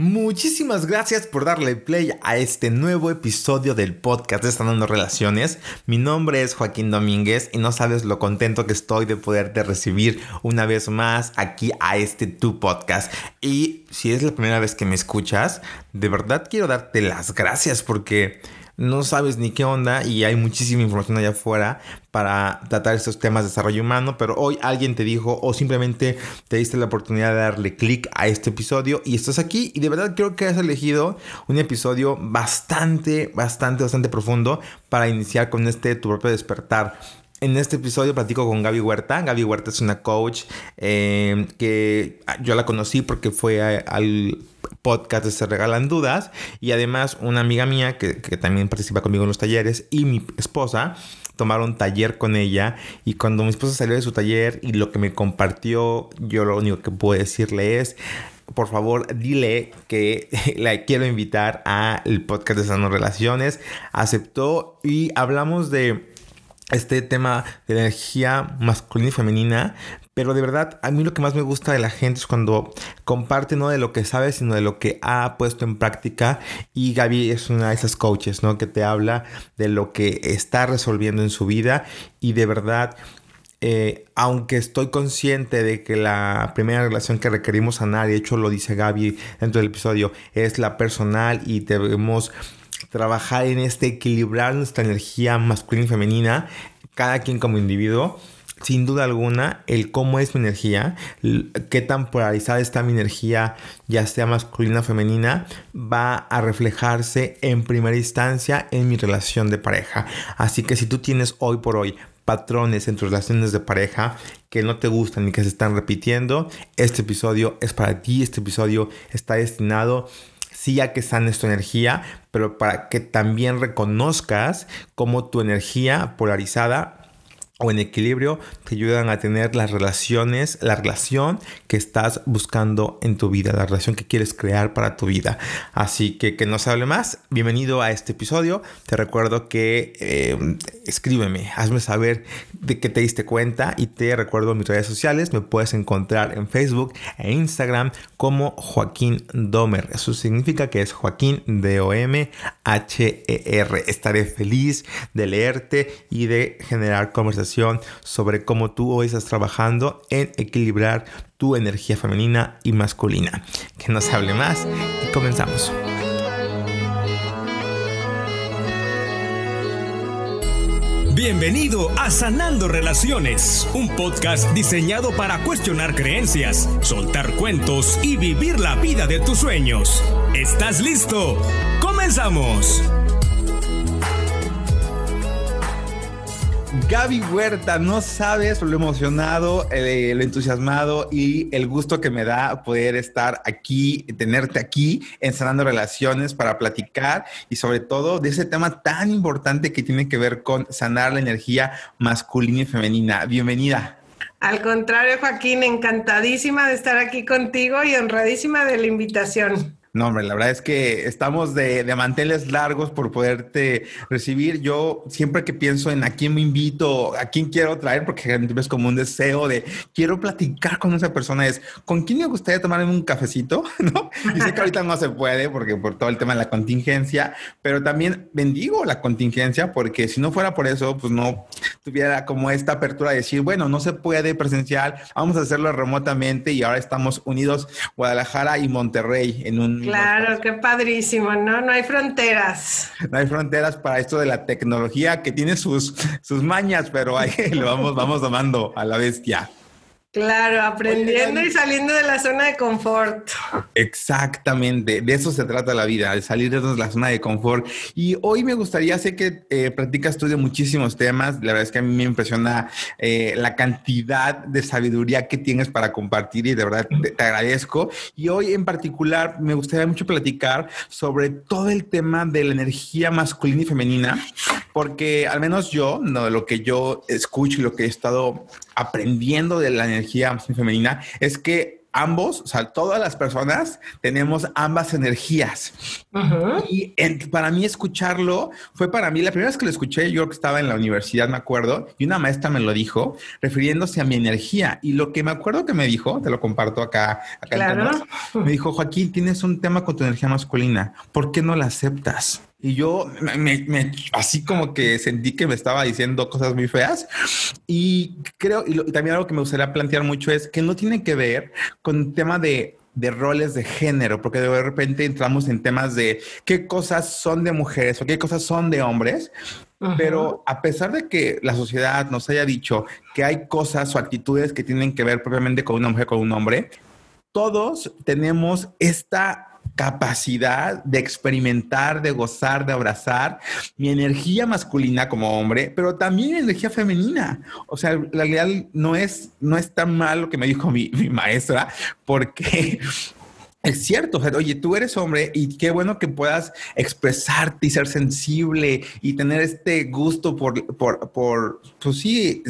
Muchísimas gracias por darle play a este nuevo episodio del podcast de Sanando Relaciones. Mi nombre es Joaquín Domínguez y no sabes lo contento que estoy de poderte recibir una vez más aquí a este tu podcast. Y si es la primera vez que me escuchas, de verdad quiero darte las gracias porque no sabes ni qué onda y hay muchísima información allá afuera para tratar estos temas de desarrollo humano, pero hoy alguien te dijo o simplemente te diste la oportunidad de darle clic a este episodio y estás aquí y de verdad creo que has elegido un episodio bastante, bastante, bastante profundo para iniciar con este tu propio despertar. En este episodio platico con Gaby Huerta. Gaby Huerta es una coach eh, que yo la conocí porque fue al podcast Se Regalan Dudas y además una amiga mía que, también participa conmigo en los talleres y mi esposa tomaron taller con ella y cuando mi esposa salió de su taller y lo que me compartió, yo lo único que puedo decirle es, por favor, dile que la quiero invitar al podcast de Sano Relaciones. Aceptó y hablamos de este tema de energía masculina y femenina, pero de verdad a mí lo que más me gusta de la gente es cuando comparte no de lo que sabe, sino de lo que ha puesto en práctica y Gaby es una de esas coaches, ¿no? Que te habla de lo que está resolviendo en su vida y de verdad eh, aunque estoy consciente de que la primera relación que requerimos sanar, de hecho lo dice Gaby dentro del episodio, es la personal y debemos trabajar en este equilibrar nuestra energía masculina y femenina, cada quien como individuo. Sin duda alguna, el cómo es mi energía, qué tan polarizada está mi energía, ya sea masculina o femenina, va a reflejarse en primera instancia en mi relación de pareja. Así que si tú tienes hoy por hoy patrones en tus relaciones de pareja que no te gustan y que se están repitiendo, este episodio es para ti, este episodio está destinado sí ya que sanes tu energía, pero para que también reconozcas cómo tu energía polarizada o en equilibrio te ayudan a tener las relaciones, la relación que estás buscando en tu vida, la relación que quieres crear para tu vida. Así que que no se hable más, bienvenido a este episodio. Te recuerdo que eh, escríbeme, hazme saber de qué te diste cuenta y te recuerdo mis redes sociales. Me puedes encontrar en Facebook e Instagram como Joaquín Domer. Eso significa que es Joaquín D-O-M-H-E-R. Estaré feliz de leerte y de generar conversaciones sobre cómo tú hoy estás trabajando en equilibrar tu energía femenina y masculina. Que no se hable más y comenzamos. Bienvenido a Sanando Relaciones, un podcast diseñado para cuestionar creencias, soltar cuentos y vivir la vida de tus sueños. ¿Estás listo? ¡Comenzamos! Gaby Huerta, no sabes lo emocionado, eh, lo entusiasmado y el gusto que me da poder estar aquí, tenerte aquí en Sanando Relaciones para platicar y sobre todo de ese tema tan importante que tiene que ver con sanar la energía masculina y femenina. Bienvenida. Al contrario, Joaquín, encantadísima de estar aquí contigo y honradísima de la invitación. No, hombre, la verdad es que estamos de, de, manteles largos por poderte recibir. Yo siempre que pienso en a quién me invito, a quién quiero traer, porque es como un deseo de quiero platicar con esa persona, es con quién me gustaría tomarme un cafecito, ¿no? Y sé que ahorita no se puede porque por todo el tema de la contingencia, pero también bendigo la contingencia porque si no fuera por eso, pues no tuviera como esta apertura de decir, bueno, no se puede presencial, vamos a hacerlo remotamente y ahora estamos unidos Guadalajara y Monterrey en un Claro, qué padrísimo, ¿no? No hay fronteras. No hay fronteras para esto de la tecnología que tiene sus, sus mañas, pero ahí lo vamos, vamos tomando a la bestia. Claro, aprendiendo y saliendo de la zona de confort. Exactamente, de eso se trata la vida, de salir de la zona de confort. Y hoy me gustaría, sé que eh, practicas tú de muchísimos temas, la verdad es que a mí me impresiona eh, la cantidad de sabiduría que tienes para compartir y de verdad te, agradezco. Y hoy en particular me gustaría mucho platicar sobre todo el tema de la energía masculina y femenina, porque al menos yo, no, lo que yo escucho y lo que he estado aprendiendo de la energía femenina es que ambos, o sea, todas las personas tenemos ambas energías. Y para mí escucharlo fue para mí, la primera vez que lo escuché, yo que estaba en la universidad, me acuerdo, y una maestra me lo dijo, refiriéndose a mi energía. Y lo que me acuerdo que me dijo, te lo comparto acá, acá me dijo, Joaquín, tienes un tema con tu energía masculina, ¿por qué no la aceptas? Y yo me, así como que sentí que me estaba diciendo cosas muy feas. Y creo, y, también algo que me gustaría plantear mucho es que no tiene que ver con el tema de de roles de género, porque de repente entramos en temas de qué cosas son de mujeres o qué cosas son de hombres, pero a pesar de que la sociedad nos haya dicho que hay cosas o actitudes que tienen que ver propiamente con una mujer, con un hombre, todos tenemos esta capacidad de experimentar, de gozar, de abrazar mi energía masculina como hombre, pero también energía femenina. O sea, la realidad no es, no es tan mal que me dijo mi, maestra, porque es cierto, oye, tú eres hombre y qué bueno que puedas expresarte y ser sensible y tener este gusto por, por, por pues sí,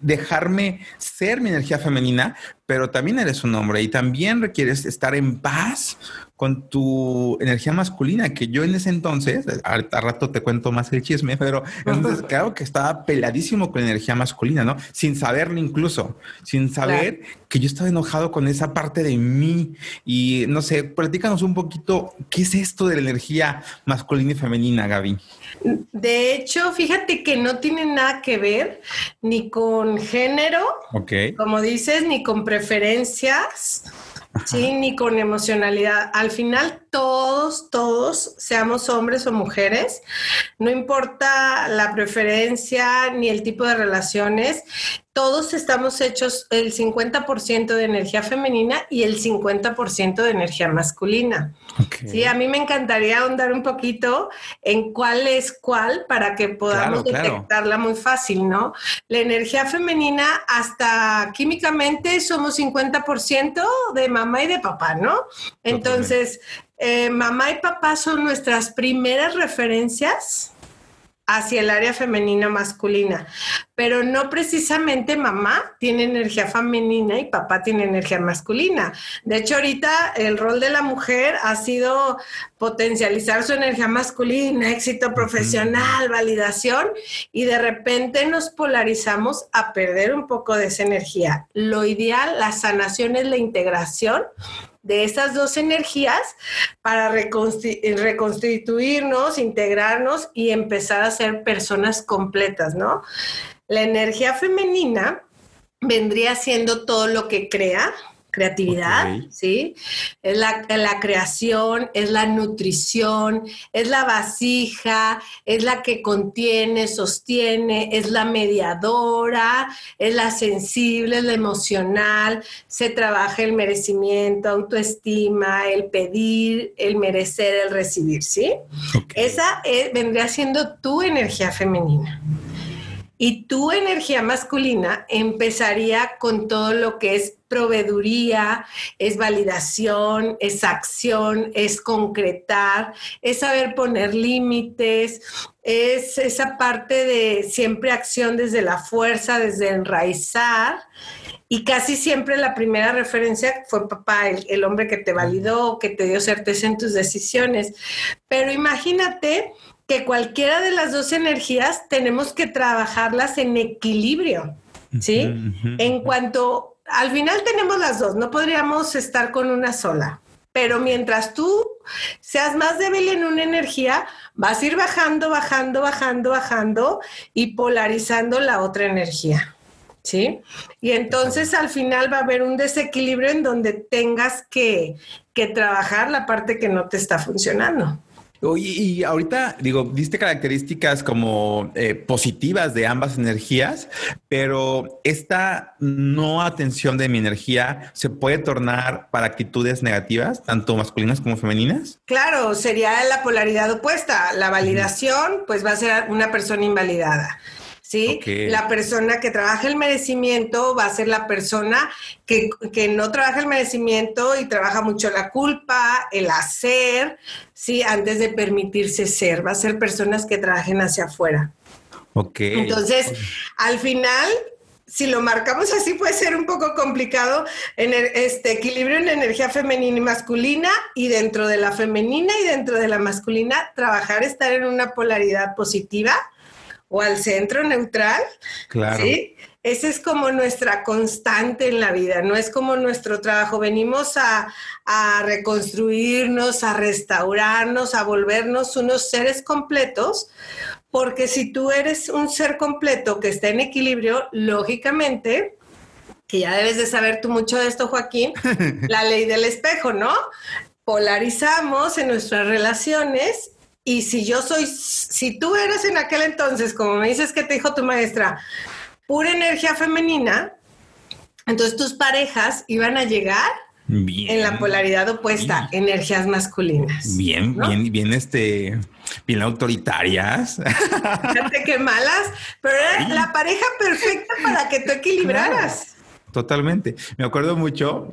dejarme ser mi energía femenina, pero también eres un hombre y también requieres estar en paz con tu energía masculina, que yo en ese entonces, a, rato te cuento más el chisme, pero entonces claro que estaba peladísimo con energía masculina, ¿no? Sin saberlo incluso, sin saber que yo estaba enojado con esa parte de mí. Y no sé, platícanos un poquito, ¿qué es esto de la energía masculina y femenina, Gaby? De hecho, fíjate que no tiene nada que ver ni con género, como dices, ni con preferencias Sí, ni con emocionalidad. Al final, todos, todos, seamos hombres o mujeres, no importa la preferencia ni el tipo de relaciones, todos estamos hechos el 50% de energía femenina y el 50% de energía masculina. Sí, a mí me encantaría ahondar un poquito en cuál es cuál para que podamos detectarla muy fácil, ¿no? La energía femenina, hasta químicamente somos 50% de mamá y de papá, ¿no? Entonces, eh, mamá y papá son nuestras primeras referencias hacia el área femenina masculina, pero no precisamente mamá tiene energía femenina y papá tiene energía masculina. De hecho, ahorita el rol de la mujer ha sido potencializar su energía masculina, éxito profesional, validación, y de repente nos polarizamos a perder un poco de esa energía. Lo ideal, la sanación es la integración de esas dos energías para reconstituirnos, integrarnos y empezar a ser personas completas, ¿no? La energía femenina vendría siendo todo lo que crea, creatividad, ¿sí? Es la, la, creación, es la nutrición, es la vasija, es la que contiene, sostiene, es la mediadora, es la sensible, es la emocional, se trabaja el merecimiento, autoestima, el pedir, el merecer, el recibir, ¿sí? Esa vendría siendo tu energía femenina. Y tu energía masculina empezaría con todo lo que es proveeduría, es validación, es acción, es concretar, es saber poner límites, es esa parte de siempre acción desde la fuerza, desde enraizar. Y casi siempre la primera referencia fue papá, el, el hombre que te validó, que te dio certeza en tus decisiones. Pero imagínate que cualquiera de las dos energías tenemos que trabajarlas en equilibrio, ¿sí? En cuanto, al final tenemos las dos, no podríamos estar con una sola, pero mientras tú seas más débil en una energía, vas a ir bajando, bajando, bajando, bajando y polarizando la otra energía. ¿Sí? Y entonces al final va a haber un desequilibrio en donde tengas que, que trabajar la parte que no te está funcionando. Y, ahorita, digo, diste características como eh, positivas de ambas energías, pero esta no atención de mi energía se puede tornar para actitudes negativas, tanto masculinas como femeninas. Claro, sería la polaridad opuesta. La validación, pues va a ser una persona invalidada. ¿Sí? La persona que trabaja el merecimiento va a ser la persona que, no trabaja el merecimiento y trabaja mucho la culpa, el hacer, ¿sí? Antes de permitirse ser, va a ser personas que trabajen hacia afuera. Ok. Entonces, al final, si lo marcamos así puede ser un poco complicado en este equilibrio en energía femenina y masculina y dentro de la femenina y dentro de la masculina trabajar estar en una polaridad positiva o al centro neutral. Claro. ¿sí? Esa es como nuestra constante en la vida, no es como nuestro trabajo. Venimos a, a reconstruirnos, a restaurarnos, a volvernos unos seres completos porque si tú eres un ser completo que está en equilibrio, lógicamente, que ya debes de saber tú mucho de esto, Joaquín, la ley del espejo, ¿no? Polarizamos en nuestras relaciones y si yo soy, si tú eres en aquel entonces, como me dices que te dijo tu maestra, pura energía femenina, entonces tus parejas iban a llegar en la polaridad opuesta, energías masculinas. Bien, bien, bien, este, bien autoritarias. Fíjate qué malas, pero era la pareja perfecta para que tú equilibraras. totalmente. Me acuerdo mucho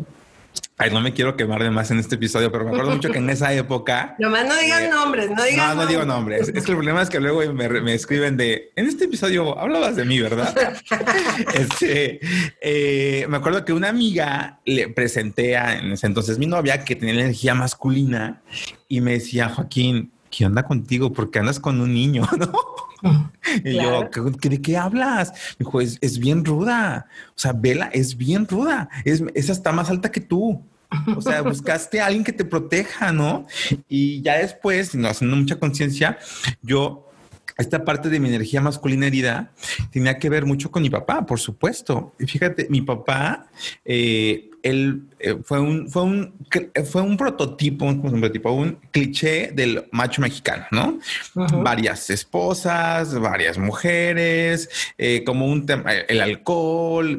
Ay, no me quiero quemar de más en este episodio, pero me acuerdo mucho que en esa época. Nomás no digan eh, nombres, no digan No, no digo nombres. Es que el problema es que luego me, escriben de. En este episodio hablabas de mí, ¿verdad? este, eh, me acuerdo que una amiga le presenté a en ese entonces mi novia que tenía energía masculina y me decía, Joaquín, ¿qué onda contigo? Porque andas con un niño, ¿no? Y yo, ¿de qué hablas? Me dijo, es, bien ruda. O sea, Vela es bien ruda. Es, esa está más alta que tú. O sea, buscaste a alguien que te proteja, ¿no? Y ya después, no haciendo mucha conciencia, yo esta parte de mi energía masculina herida tenía que ver mucho con mi papá, por supuesto. Y fíjate, mi papá, eh, él eh, fue un, fue un, fue un prototipo, un prototipo, un cliché del macho mexicano, ¿no? Varias esposas, varias mujeres, eh, como un tema, el alcohol,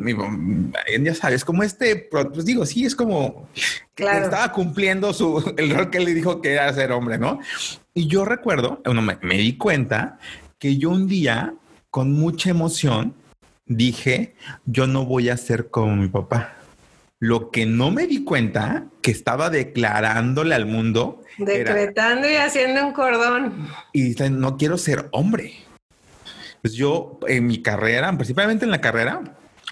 ya sabes, como este, pues digo, sí, es como claro. estaba cumpliendo su, el rol que le dijo que era ser hombre, ¿no? Y yo recuerdo, bueno, me, di cuenta que yo un día, con mucha emoción, dije, yo no voy a ser como mi papá. Lo que no me di cuenta, que estaba declarándole al mundo. Decretando y haciendo un cordón. Y no quiero ser hombre. Pues yo en mi carrera, principalmente en la carrera,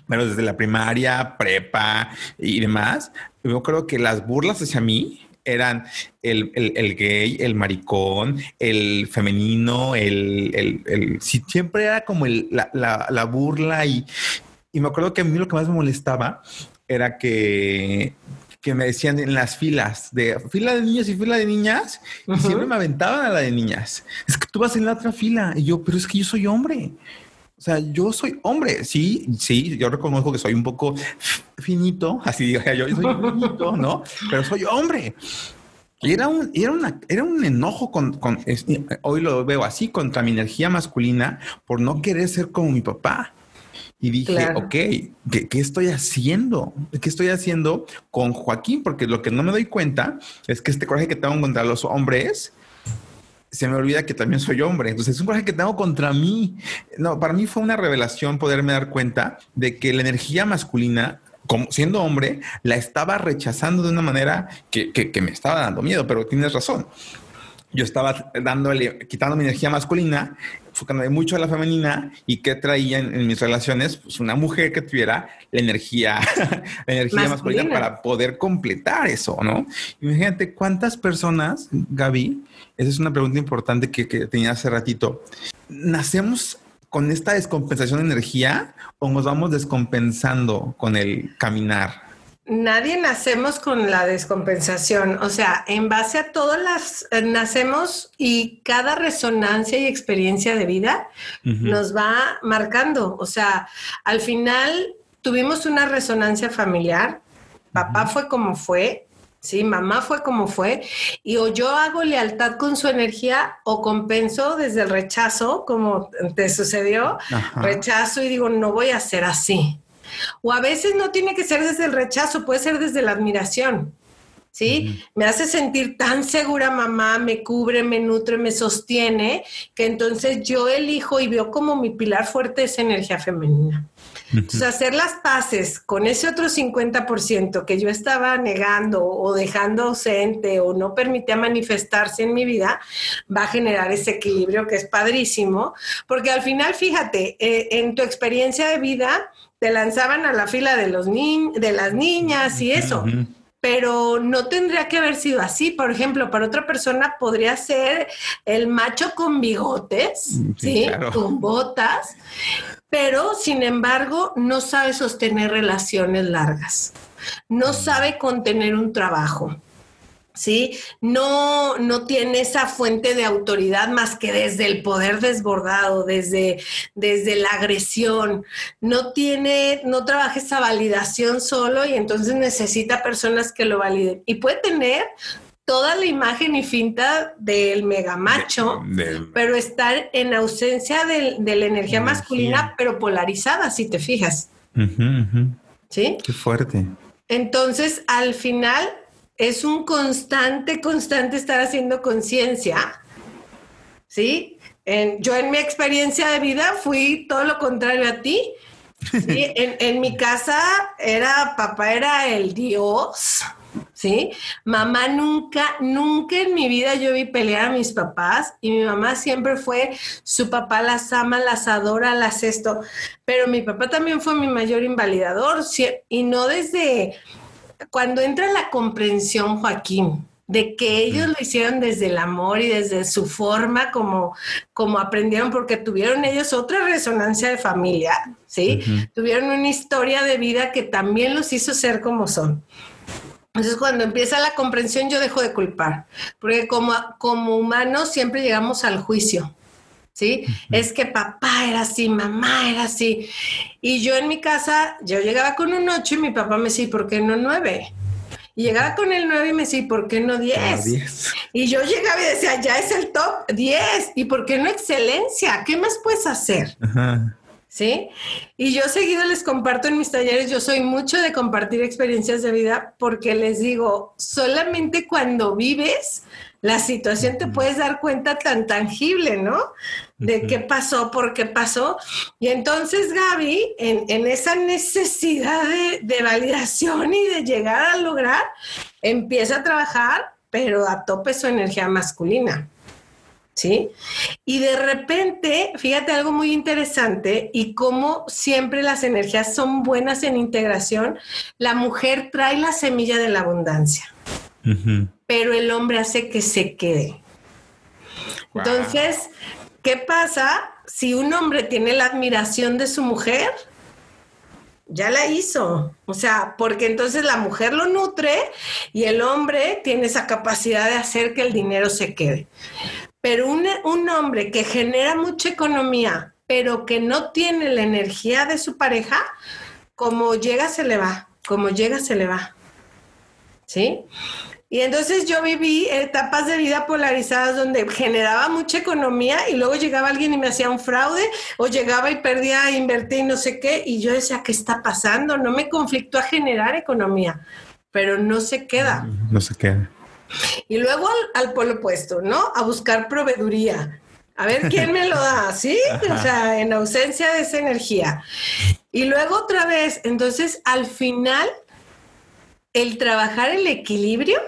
pero desde la primaria, prepa y demás, yo creo que las burlas hacia mí eran el, gay, el maricón, el femenino, el, el, siempre era como la, burla y, y me acuerdo que a mí lo que más me molestaba era que, que me decían en las filas de fila de niños y fila de niñas y siempre me aventaban a la de niñas. Es que tú vas en la otra fila y yo, pero es que yo soy hombre. O sea, yo soy hombre, sí, sí, yo reconozco que soy un poco finito, así digo yo, yo soy finito, ¿no? Pero soy hombre. Y era un, era una, era un enojo con, con hoy lo veo así, contra mi energía masculina por no querer ser como mi papá. Y dije, ok, ¿qué, ¿qué, estoy haciendo? ¿Qué estoy haciendo con Joaquín? Porque lo que no me doy cuenta es que este coraje que tengo contra los hombres se me olvida que también soy hombre. Entonces es un coraje que tengo contra mí. No, para mí fue una revelación poderme dar cuenta de que la energía masculina como siendo hombre, la estaba rechazando de una manera que, que, me estaba dando miedo, pero tienes razón. Yo estaba dándole, quitando mi energía masculina, enfocándome mucho a la femenina y que traía en, mis relaciones, pues una mujer que tuviera la energía, la energía masculina. para poder completar eso, ¿no? Imagínate cuántas personas, Gaby, esa es una pregunta importante que, tenía hace ratito. ¿Nacemos con esta descompensación de energía o nos vamos descompensando con el caminar? Nadie nacemos con la descompensación, o sea, en base a todas las, eh, nacemos y cada resonancia y experiencia de vida nos va marcando, o sea, al final tuvimos una resonancia familiar, papá fue como fue, Sí, mamá fue como fue, y o yo hago lealtad con su energía o compenso desde el rechazo, como te sucedió, rechazo y digo, no voy a ser así. O a veces no tiene que ser desde el rechazo, puede ser desde la admiración. ¿sí? Me hace sentir tan segura mamá, me cubre, me nutre, me sostiene, que entonces yo elijo y veo como mi pilar fuerte esa energía femenina. Entonces, hacer las paces con ese otro 50% que yo estaba negando o dejando ausente o no permitía manifestarse en mi vida, va a generar ese equilibrio que es padrísimo, porque al final, fíjate, eh, en tu experiencia de vida, te lanzaban a la fila de, los de las niñas y eso. Pero no tendría que haber sido así. Por ejemplo, para otra persona podría ser el macho con bigotes, ¿sí? Con botas, pero sin embargo no sabe sostener relaciones largas, no sabe contener un trabajo ¿sí? No, no tiene esa fuente de autoridad más que desde el poder desbordado, desde, desde la agresión. No tiene, no trabaja esa validación solo y entonces necesita personas que lo validen. Y puede tener toda la imagen y finta del megamacho, pero estar en ausencia de, la energía, masculina, pero polarizada, si te fijas. ¿Sí? Qué fuerte. Entonces, al final, es un constante, constante estar haciendo conciencia, ¿sí? yo en mi experiencia de vida fui todo lo contrario a ti. En, en, mi casa era, papá era el Dios, ¿sí? Mamá nunca, nunca en mi vida yo vi pelear a mis papás y mi mamá siempre fue, su papá las ama, las adora, las esto, pero mi papá también fue mi mayor invalidador y no desde cuando entra la comprensión, Joaquín, de que ellos lo hicieron desde el amor y desde su forma como, como aprendieron, porque tuvieron ellos otra resonancia de familia, ¿sí? Tuvieron una historia de vida que también los hizo ser como son. Entonces, cuando empieza la comprensión, yo dejo de culpar, porque como, como humanos siempre llegamos al juicio. ¿Sí? Es que papá era así, mamá era así. Y yo en mi casa, yo llegaba con un 8 y mi papá me decía, ¿por qué no 9? Y llegaba con el 9 y me decía, ¿por qué no 10? Y yo llegaba y decía, ya es el top 10. ¿Y por qué no excelencia? ¿Qué más puedes hacer? ¿Sí? Y yo seguido les comparto en mis talleres, yo soy mucho de compartir experiencias de vida porque les digo, solamente cuando vives la situación te puedes dar cuenta tan tangible, ¿no? De qué pasó, por qué pasó. Y entonces Gaby, en, esa necesidad de, validación y de llegar a lograr, empieza a trabajar, pero a tope su energía masculina. ¿Sí? Y de repente, fíjate algo muy interesante y cómo siempre las energías son buenas en integración, la mujer trae la semilla de la abundancia pero el hombre hace que se quede. Entonces, ¿qué pasa si un hombre tiene la admiración de su mujer? Ya la hizo. O sea, porque entonces la mujer lo nutre y el hombre tiene esa capacidad de hacer que el dinero se quede. Pero un, un hombre que genera mucha economía, pero que no tiene la energía de su pareja, como llega se le va, como llega se le va. ¿Sí? Y entonces yo viví etapas de vida polarizadas donde generaba mucha economía y luego llegaba alguien y me hacía un fraude o llegaba y perdía, invertir y no sé qué. Y yo decía, ¿qué está pasando? No me conflictó a generar economía, pero no se queda. No se queda. Y luego al, polo opuesto, ¿no? A buscar proveeduría. A ver quién me lo da, ¿sí? O sea, en ausencia de esa energía. Y luego otra vez, entonces al final el trabajar el equilibrio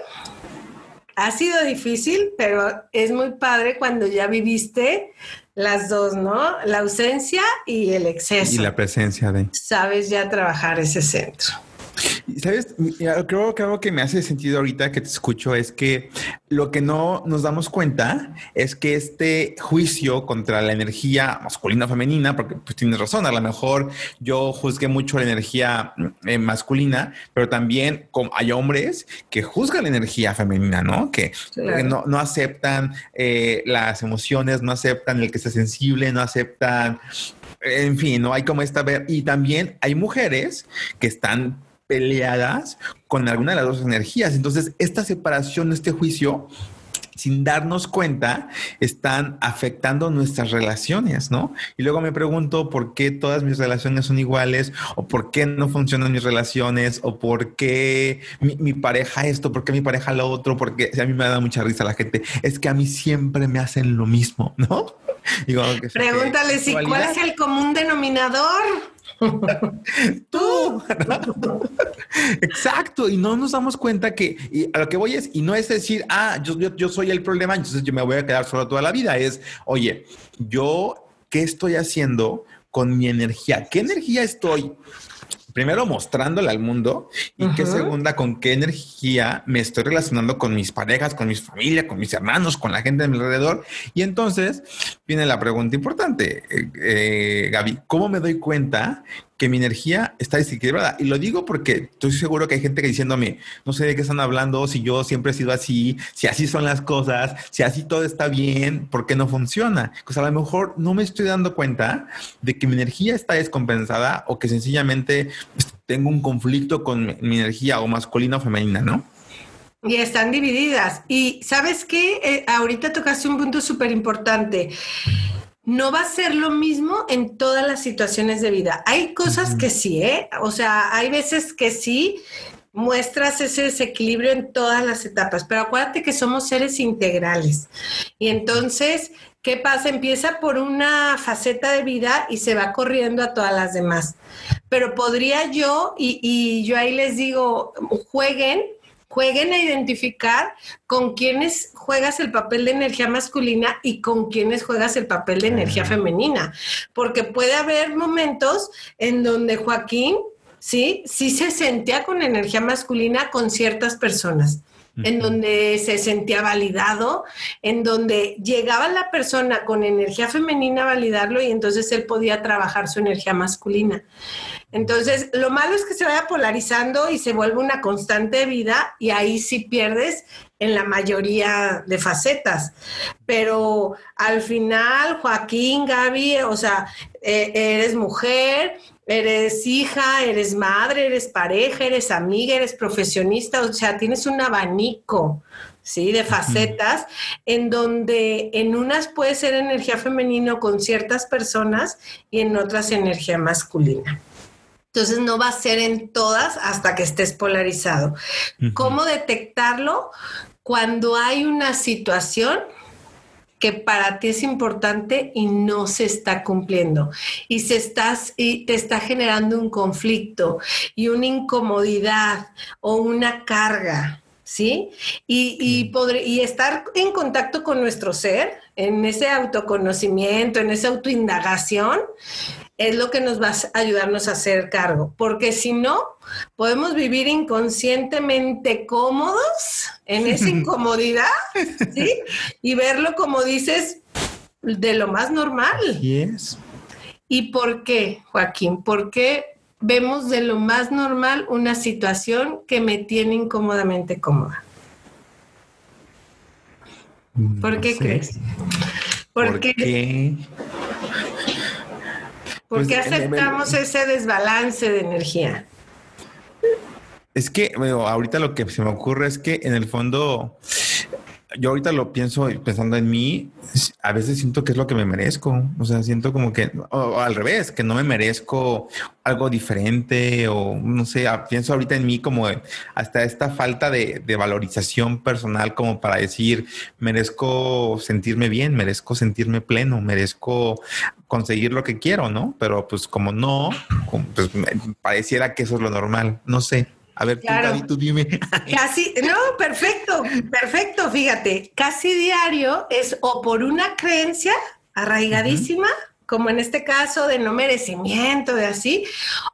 ha sido difícil, pero es muy padre cuando ya viviste las dos, ¿no? La ausencia y el exceso. Y la presencia de. Sabes ya trabajar ese centro. Sabes, creo que algo que me hace sentido ahorita que te escucho es que lo que no nos damos cuenta es que este juicio contra la energía masculina o femenina, porque pues tienes razón, a lo mejor yo juzgué mucho la energía eh, masculina, pero también hay hombres que juzgan la energía femenina, ¿no? Que no, no, aceptan eh, las emociones, no aceptan el que sea sensible, no aceptan en fin, no hay como esta ver. Y también hay mujeres que están peleadas con alguna de las dos energías. Entonces, esta separación, este juicio, sin darnos cuenta, están afectando nuestras relaciones, ¿no? Y luego me pregunto por qué todas mis relaciones son iguales, o por qué no funcionan mis relaciones, o por qué mi, pareja esto, por qué mi pareja lo otro, porque a mí me da mucha risa la gente, es que a mí siempre me hacen lo mismo, ¿no? Pregúntale si cuál es el común denominador. Tú. Exacto. Y no nos damos cuenta que y a lo que voy es, y no es decir, ah, yo, yo, soy el problema, entonces yo me voy a quedar solo toda la vida. Es, oye, yo, ¿qué estoy haciendo? con mi energía. ¿Qué energía estoy? primero mostrándole al mundo y qué segunda con qué energía me estoy relacionando con mis parejas, con mi familia, con mis hermanos, con la gente de mi alrededor. Y entonces viene la pregunta importante, eh, eh, Gaby, ¿cómo me doy cuenta que mi energía está desequilibrada. Y lo digo porque estoy seguro que hay gente que diciéndome, no sé de qué están hablando, si yo siempre he sido así, si así son las cosas, si así todo está bien, ¿por qué no funciona? Pues a lo mejor no me estoy dando cuenta de que mi energía está descompensada o que sencillamente tengo un conflicto con mi energía o masculina o femenina, ¿no? Y están divididas. Y sabes qué, eh, ahorita tocaste un punto súper importante no va a ser lo mismo en todas las situaciones de vida. Hay cosas que sí, ¿eh? O sea, hay veces que sí muestras ese desequilibrio en todas las etapas, pero acuérdate que somos seres integrales. Y entonces, ¿qué pasa? Empieza por una faceta de vida y se va corriendo a todas las demás. Pero podría yo, y, y yo ahí les digo, jueguen jueguen a identificar con quiénes juegas el papel de energía masculina y con quiénes juegas el papel de energía femenina, porque puede haber momentos en donde Joaquín, sí, sí se sentía con energía masculina con ciertas personas en donde se sentía validado, en donde llegaba la persona con energía femenina a validarlo y entonces él podía trabajar su energía masculina. Entonces, lo malo es que se vaya polarizando y se vuelve una constante de vida y ahí sí pierdes en la mayoría de facetas. Pero al final, Joaquín, Gaby, o sea, eh, eres mujer, eres hija, eres madre, eres pareja, eres amiga, eres profesionista, o sea, tienes un abanico. ¿sí? De facetas, en donde en unas puede ser energía femenina con ciertas personas y en otras energía masculina. Entonces no va a ser en todas hasta que estés polarizado. ¿Cómo detectarlo? Cuando hay una situación que para ti es importante y no se está cumpliendo y se estás y te está generando un conflicto y una incomodidad o una carga, ¿sí? Y, y, y estar en contacto con nuestro ser, en ese autoconocimiento, en esa autoindagación, es lo que nos va a ayudarnos a hacer cargo, porque si no, podemos vivir inconscientemente cómodos en esa incomodidad, ¿sí? Y verlo como dices, de lo más normal. Yes. ¿Y por qué, Joaquín? ¿Por qué vemos de lo más normal una situación que me tiene incómodamente cómoda? ¿Por qué crees? ¿Por qué? ¿Por qué pues, aceptamos ese desbalance de energía? Es que, bueno, ahorita lo que se me ocurre es que en el fondo yo ahorita lo pienso pensando en mí, a veces siento que es lo que me merezco, o sea, siento como que, o, al revés, que no me merezco algo diferente o no sé, pienso ahorita en mí como hasta esta falta de, de, valorización personal como para decir, merezco sentirme bien, merezco sentirme pleno, merezco conseguir lo que quiero, ¿no? Pero pues como no, pues pareciera que eso es lo normal, no sé. A ver, tú, dime. Casi, no, perfecto, perfecto. Fíjate, casi diario es o por una creencia arraigadísima, como en este caso de no merecimiento, de así,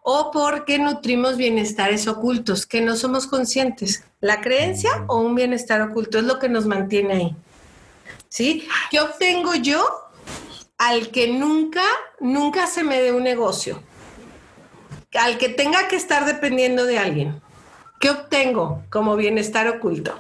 o porque nutrimos bienestares ocultos que no somos conscientes. La creencia o un bienestar oculto es lo que nos mantiene ahí. ¿Sí? ¿Qué obtengo yo al que nunca, nunca se me dé un negocio? Al que tenga que estar dependiendo de alguien. ¿Qué obtengo como bienestar oculto?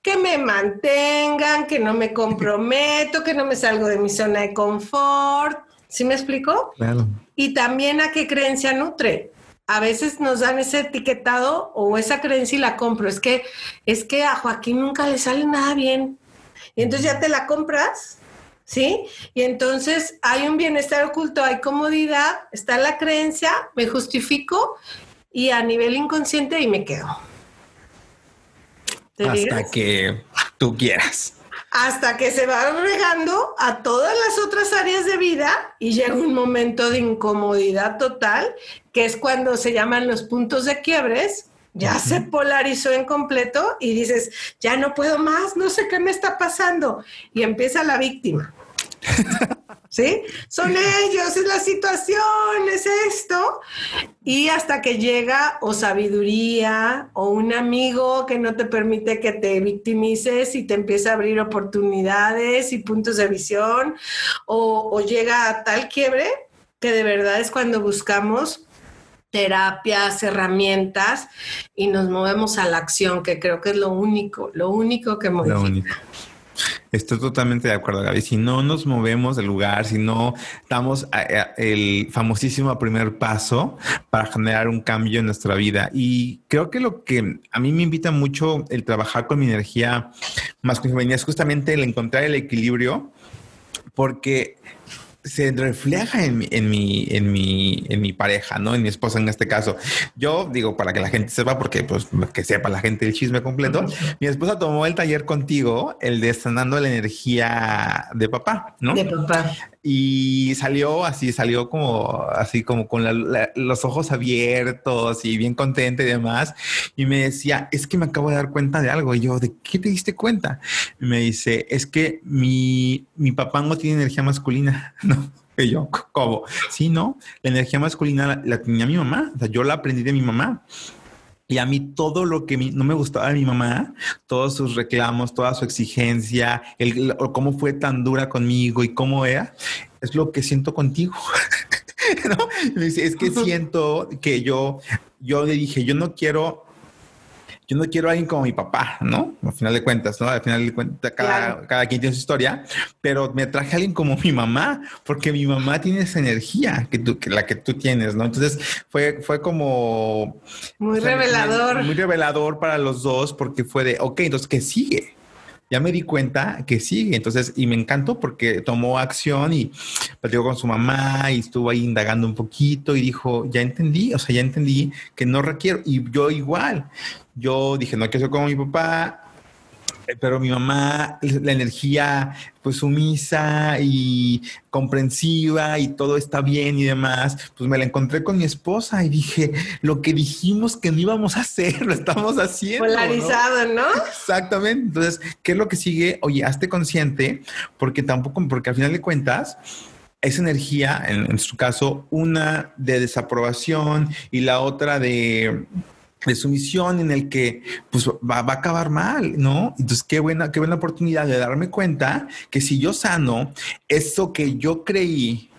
Que me mantengan, que no me comprometo, que no me salgo de mi zona de confort. ¿Sí me explico? Claro. Y también a qué creencia nutre. A veces nos dan ese etiquetado o esa creencia y la compro. Es que, es que a Joaquín nunca le sale nada bien. Y entonces ya te la compras, ¿sí? Y entonces hay un bienestar oculto, hay comodidad, está la creencia, me justifico y a nivel inconsciente y me quedo. Hasta que tú quieras. Hasta que se va regando a todas las otras áreas de vida y llega un momento de incomodidad total, que es cuando se llaman los puntos de quiebres, ya se polarizó en completo y dices, ya no puedo más, no sé qué me está pasando. Y empieza la víctima. ¿Sí? Son ellos, es la situación, es esto. Y hasta que llega o sabiduría o un amigo que no te permite que te victimices y te empieza a abrir oportunidades y puntos de visión, o, o llega a tal quiebre que de verdad es cuando buscamos terapias, herramientas y nos movemos a la acción, que creo que es lo único, lo único que modifica. Lo único. Estoy totalmente de acuerdo, Gaby. Si no nos movemos del lugar, si no damos el famosísimo primer paso para generar un cambio en nuestra vida. Y creo que lo que a mí me invita mucho el trabajar con mi energía más femenina es justamente el encontrar el equilibrio, porque se refleja en mi, en mi, en mi, en mi pareja, ¿no? En mi esposa en este caso. Yo digo para que la gente sepa, porque pues que sepa la gente el chisme completo. Mi esposa tomó el taller contigo, el de sanando la energía de papá, ¿no? De papá y salió así, salió como así como con los ojos abiertos y bien contenta y demás. Y me decía, es que me acabo de dar cuenta de algo. Y yo, ¿de qué te diste cuenta? Y me dice, es que mi, mi papá no tiene energía masculina, ¿no? Y yo, ¿cómo? Sí, no, la energía masculina la, la tenía mi mamá, o sea, yo la aprendí de mi mamá. Y a mí todo lo que no me gustaba de mi mamá, todos sus reclamos, toda su exigencia, el, cómo fue tan dura conmigo y cómo era, es lo que siento contigo. ¿No? es que siento que yo, yo le dije, yo no quiero yo no quiero a alguien como mi papá, ¿no? Al final de cuentas, ¿no? Al final de cuentas, cada, cada quien tiene su historia, pero me traje a alguien como mi mamá, porque mi mamá tiene esa energía que, tú, que la que tú tienes, ¿no? Entonces fue, fue como... Muy revelador. Muy revelador para los dos, porque fue de, ok, entonces, ¿qué sigue? Ya me di cuenta que sigue. Entonces, y me encantó porque tomó acción y platicó con su mamá y estuvo ahí indagando un poquito y dijo, ya entendí, o sea, ya entendí que no requiero. Y yo igual, yo dije, no quiero ser como mi papá, pero mi mamá, la energía pues sumisa y comprensiva y todo está bien y demás, pues me la encontré con mi esposa y dije, lo que dijimos que no íbamos a hacer, lo estamos haciendo. Polarizado, ¿no? Exactamente. Entonces, ¿qué es lo que sigue? Oye, hazte consciente, porque tampoco, porque al final de cuentas, esa energía, en, en su caso, una de desaprobación y la otra de de sumisión en el que pues va, a acabar mal, ¿no? Entonces, qué buena, qué buena oportunidad de darme cuenta que si yo sano eso que yo creí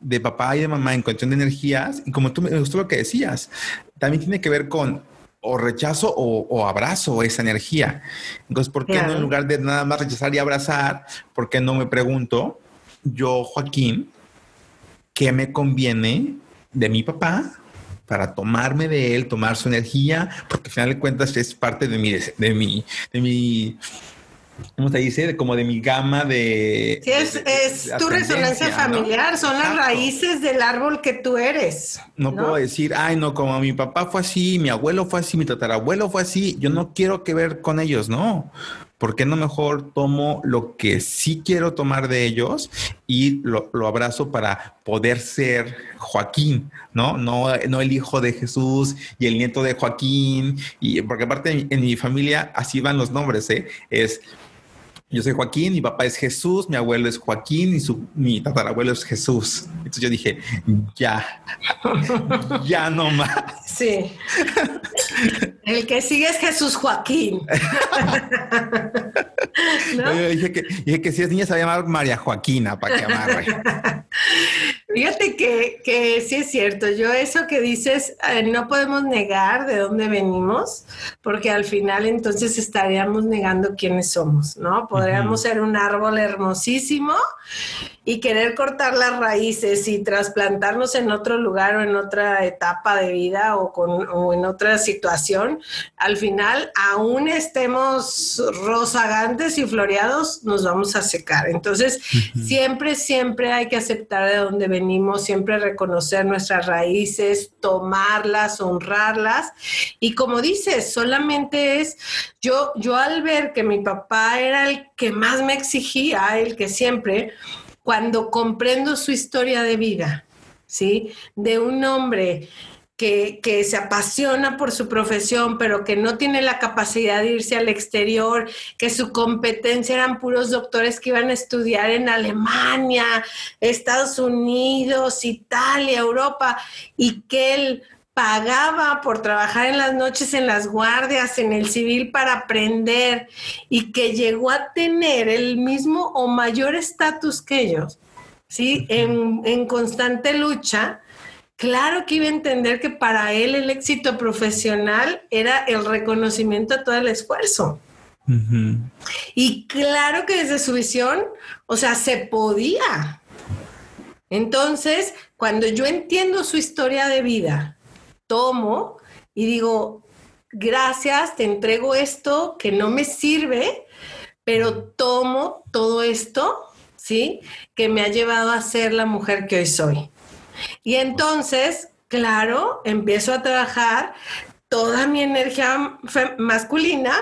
de papá y de mamá en cuestión de energías, y como tú me gustó lo que decías, también tiene que ver con o rechazo o, abrazo esa energía. Entonces, ¿por qué no en lugar de nada más rechazar y abrazar, por qué no me pregunto, yo, Joaquín, qué me conviene de mi papá para tomarme de él, tomar su energía, porque al final de cuentas es parte de mi, de mi, de mi, ¿cómo se dice? Como de mi gama de... Sí, es, tu resonancia familiar, son las raíces del árbol que tú eres. No, puedo decir, ay, no, como mi papá fue así, mi abuelo fue así, mi tatarabuelo fue así, yo no quiero que ver con ellos, no. ¿Por qué no mejor tomo lo que sí quiero tomar de ellos y lo, abrazo para poder ser Joaquín, ¿no? ¿no? No el hijo de Jesús y el nieto de Joaquín, y porque aparte en, mi familia así van los nombres, ¿eh? Es yo soy Joaquín, mi papá es Jesús, mi abuelo es Joaquín y su, mi tatarabuelo es Jesús. Entonces yo dije, ya, ya no más. Sí. El que sigue es Jesús Joaquín. ¿No? Yo dije que, dije que si es niña se va a llamar María Joaquina para que amarre. Fíjate que, que, sí es cierto. Yo eso que dices, eh, no podemos negar de dónde venimos, porque al final entonces estaríamos negando quiénes somos, ¿no? Podríamos ser un árbol hermosísimo y querer cortar las raíces y trasplantarnos en otro lugar o en otra etapa de vida o, con, o en otra situación, al final, aún estemos rozagantes y floreados, nos vamos a secar. Entonces, siempre, siempre hay que aceptar de dónde venimos, siempre reconocer nuestras raíces, tomarlas, honrarlas. Y como dices, solamente es, yo, yo al ver que mi papá era el que más me exigía, el que siempre, cuando comprendo su historia de vida, ¿sí? De un hombre que, que, se apasiona por su profesión, pero que no tiene la capacidad de irse al exterior, que su competencia eran puros doctores que iban a estudiar en Alemania, Estados Unidos, Italia, Europa, y que él pagaba por trabajar en las noches en las guardias, en el civil para aprender y que llegó a tener el mismo o mayor estatus que ellos, ¿sí? En, en, constante lucha, claro que iba a entender que para él el éxito profesional era el reconocimiento a todo el esfuerzo. Y claro que desde su visión, o sea, se podía. Entonces, cuando yo entiendo su historia de vida, tomo y digo, gracias, te entrego esto que no me sirve, pero tomo todo esto, ¿sí? Que me ha llevado a ser la mujer que hoy soy. Y entonces, claro, empiezo a trabajar toda mi energía masculina,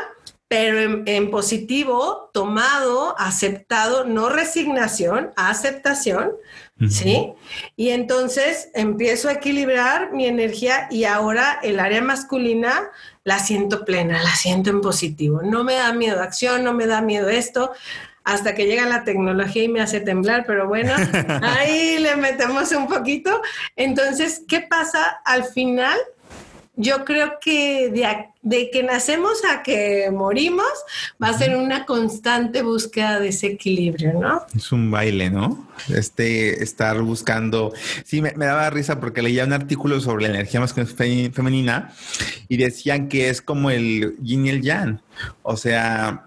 pero en, en, positivo, tomado, aceptado, no resignación, aceptación, ¿sí? Y entonces empiezo a equilibrar mi energía y ahora el área masculina la siento plena, la siento en positivo. No me da miedo acción, no me da miedo esto, hasta que llega la tecnología y me hace temblar, pero bueno, ahí le metemos un poquito. Entonces, ¿qué pasa al final? Yo creo que de, que nacemos a que morimos va a ser una constante búsqueda de ese equilibrio, ¿no? Es un baile, ¿no? Este, estar buscando. Sí, me, daba risa porque leía un artículo sobre la energía masculina femenina y decían que es como el yin y el yang. O sea,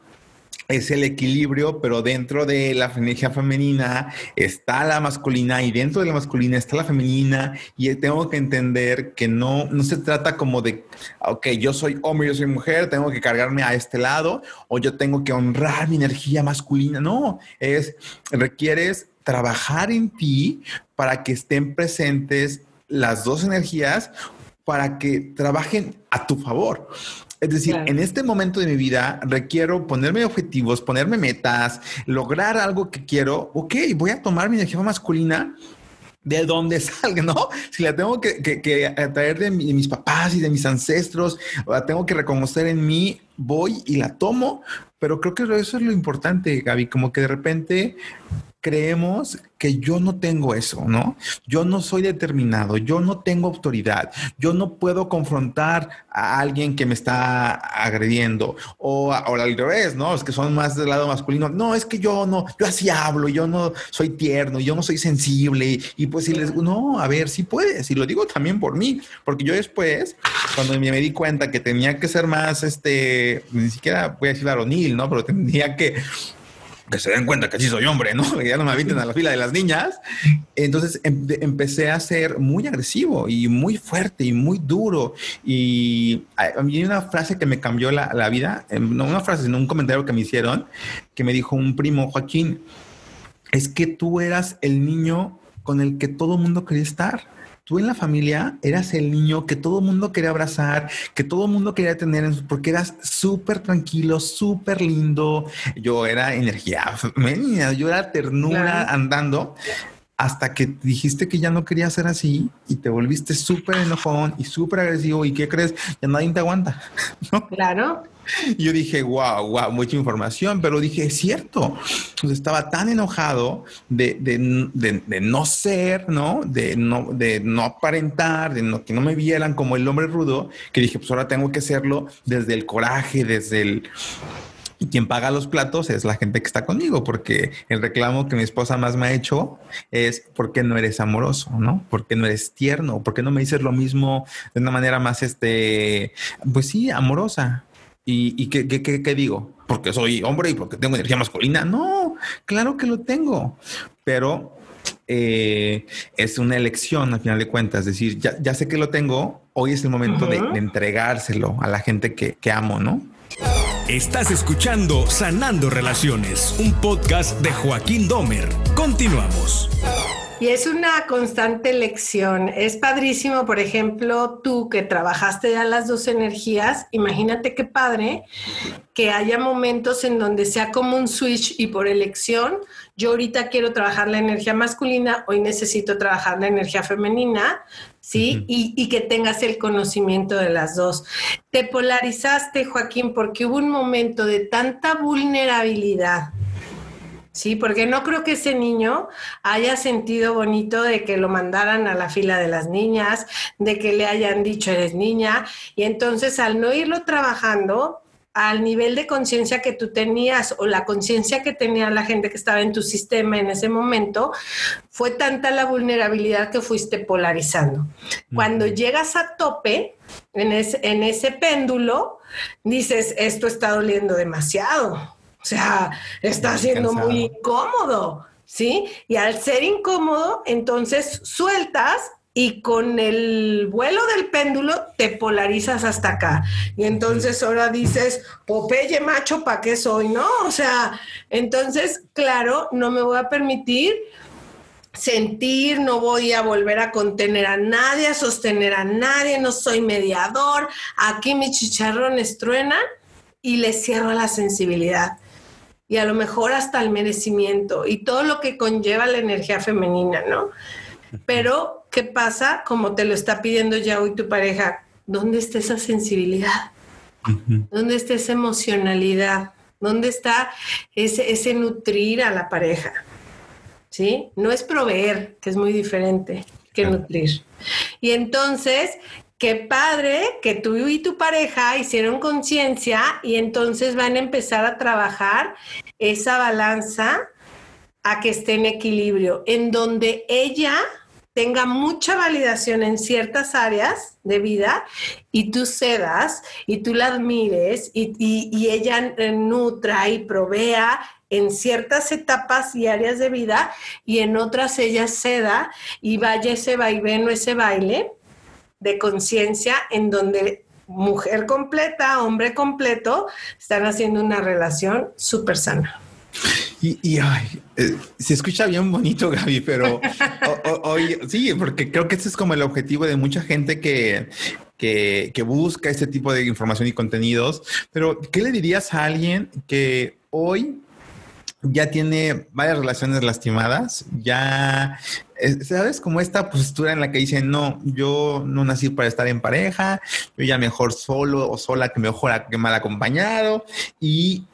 es el equilibrio, pero dentro de la energía femenina está la masculina y dentro de la masculina está la femenina y tengo que entender que no, no se trata como de, ok, yo soy hombre, yo soy mujer, tengo que cargarme a este lado o yo tengo que honrar mi energía masculina. No, es, requieres trabajar en ti para que estén presentes las dos energías para que trabajen a tu favor. Es decir, en este momento de mi vida requiero ponerme objetivos, ponerme metas, lograr algo que quiero. Ok, voy a tomar mi energía masculina de donde salga, ¿no? Si la tengo que, que, traer de, mis papás y de mis ancestros, o la tengo que reconocer en mí, voy y la tomo. Pero creo que eso es lo importante, Gaby, como que de repente creemos que yo no tengo eso, ¿no? Yo no soy determinado, yo no tengo autoridad, yo no puedo confrontar a alguien que me está agrediendo o, al revés, ¿no? Es que son más del lado masculino. No, es que yo no, yo así hablo, yo no soy tierno, yo no soy sensible y pues si les, no, a ver, sí puedes y lo digo también por mí, porque yo después, cuando me, me di cuenta que tenía que ser más, este, ni siquiera voy a decir varonil, ¿no? Pero tendría que que se den cuenta que sí soy hombre, ¿no? Ya no me habiten a la fila de las niñas. Entonces em, empecé a ser muy agresivo y muy fuerte y muy duro. Y a mí una frase que me cambió la, la vida, em, no una frase, sino un comentario que me hicieron, que me dijo un primo, Joaquín, es que tú eras el niño con el que todo el mundo quería estar tú en la familia eras el niño que todo el mundo quería abrazar, que todo el mundo quería tener, porque eras súper tranquilo, súper lindo. Yo era energía yo era ternura andando hasta que dijiste que ya no quería ser así y te volviste súper enojón y súper agresivo y ¿qué crees? Ya nadie te aguanta. Claro. yo dije, wow, wow, mucha información, pero dije, es cierto. estaba tan enojado de, no ser, ¿no? De no, de no aparentar, de no, que no me vieran como el hombre rudo, que dije, pues ahora tengo que hacerlo desde el coraje, desde el... Y quien paga los platos es la gente que está conmigo, porque el reclamo que mi esposa más me ha hecho es ¿por qué no eres amoroso? ¿No? ¿Por qué no eres tierno? ¿Por qué no me dices lo mismo de una manera más, este, pues sí, amorosa? ¿Y, qué, qué, digo? Porque soy hombre y porque tengo energía masculina. No, claro que lo tengo, pero eh, es una elección al final de cuentas. Es decir, ya, sé que lo tengo, hoy es el momento de, entregárselo a la gente que, que amo, ¿no? Estás escuchando Sanando Relaciones, un podcast de Joaquín Domer. Continuamos. Y es una constante lección. Es padrísimo, por ejemplo, tú que trabajaste ya las dos energías, imagínate qué padre que haya momentos en donde sea como un switch y por elección, yo ahorita quiero trabajar la energía masculina, hoy necesito trabajar la energía femenina, ¿sí? y, y, que tengas el conocimiento de las dos. Te polarizaste, Joaquín, porque hubo un momento de tanta vulnerabilidad Sí, porque no creo que ese niño haya sentido bonito de que lo mandaran a la fila de las niñas, de que le hayan dicho eres niña, y entonces al no irlo trabajando, al nivel de conciencia que tú tenías o la conciencia que tenía la gente que estaba en tu sistema en ese momento, fue tanta la vulnerabilidad que fuiste polarizando. Cuando llegas a tope en ese, en ese péndulo, dices, esto está doliendo demasiado o sea, está siendo muy incómodo, ¿sí? Y al ser incómodo, entonces sueltas y con el vuelo del péndulo te polarizas hasta acá. Y entonces ahora dices, Popeye macho, ¿para qué soy? ¿No? O sea, entonces, claro, no me voy a permitir sentir, no voy a volver a contener a nadie, a sostener a nadie, no soy mediador, aquí mis chicharrones truenan y le cierro la sensibilidad y a lo mejor hasta el merecimiento y todo lo que conlleva la energía femenina, ¿no? Pero, ¿qué pasa? Como te lo está pidiendo ya hoy tu pareja, ¿dónde está esa sensibilidad? ¿Dónde está esa emocionalidad? ¿Dónde está ese, ese nutrir a la pareja? ¿Sí? No es proveer, que es muy diferente que nutrir. Y entonces, qué padre que tú y tu pareja hicieron conciencia y entonces van a empezar a trabajar esa balanza a que esté en equilibrio, en donde ella tenga mucha validación en ciertas áreas de vida y tú cedas y tú la admires y, y ella nutra y provea en ciertas etapas y áreas de vida y en otras ella ceda y vaya ese vaivén o ese baile de conciencia en donde mujer completa, hombre completo, están haciendo una relación súper sana. Y, ay, eh, se escucha bien bonito, Gaby, pero hoy sí, porque creo que ese es como el objetivo de mucha gente que, que, que, busca este tipo de información y contenidos. Pero, ¿qué le dirías a alguien que hoy ya tiene varias relaciones lastimadas, ya, eh, ¿sabes? Como esta postura en la que dicen, no, yo no nací para estar en pareja, yo ya mejor solo o sola que mejor que mal acompañado. Y,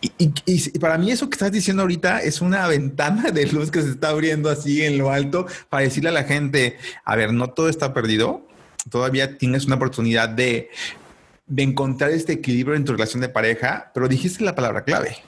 y, y, para mí eso que estás diciendo ahorita es una ventana de luz que se está abriendo así en lo alto para decirle a la gente, a ver, no todo está perdido, todavía tienes una oportunidad de, de encontrar este equilibrio en tu relación de pareja, pero dijiste la palabra clave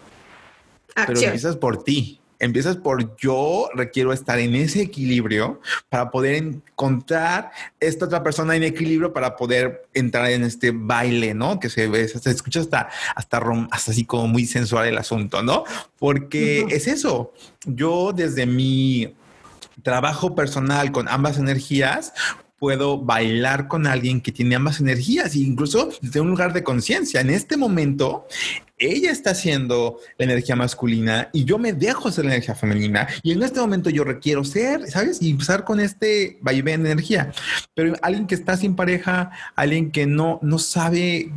pero empiezas por ti. Empiezas por yo requiero estar en ese equilibrio para poder encontrar esta otra persona en equilibrio para poder entrar en este baile, ¿no? Que se ve, se escucha hasta, hasta, hasta así como muy sensual el asunto, ¿no? Porque es eso. Yo desde mi trabajo personal con ambas energías, puedo bailar con alguien que tiene ambas energías, e incluso desde un lugar de conciencia. En este momento, ella está haciendo la energía masculina y yo me dejo ser la energía femenina. Y en este momento yo requiero ser, ¿sabes? Y empezar con este vaivén de energía. Pero alguien que está sin pareja, alguien que no, no sabe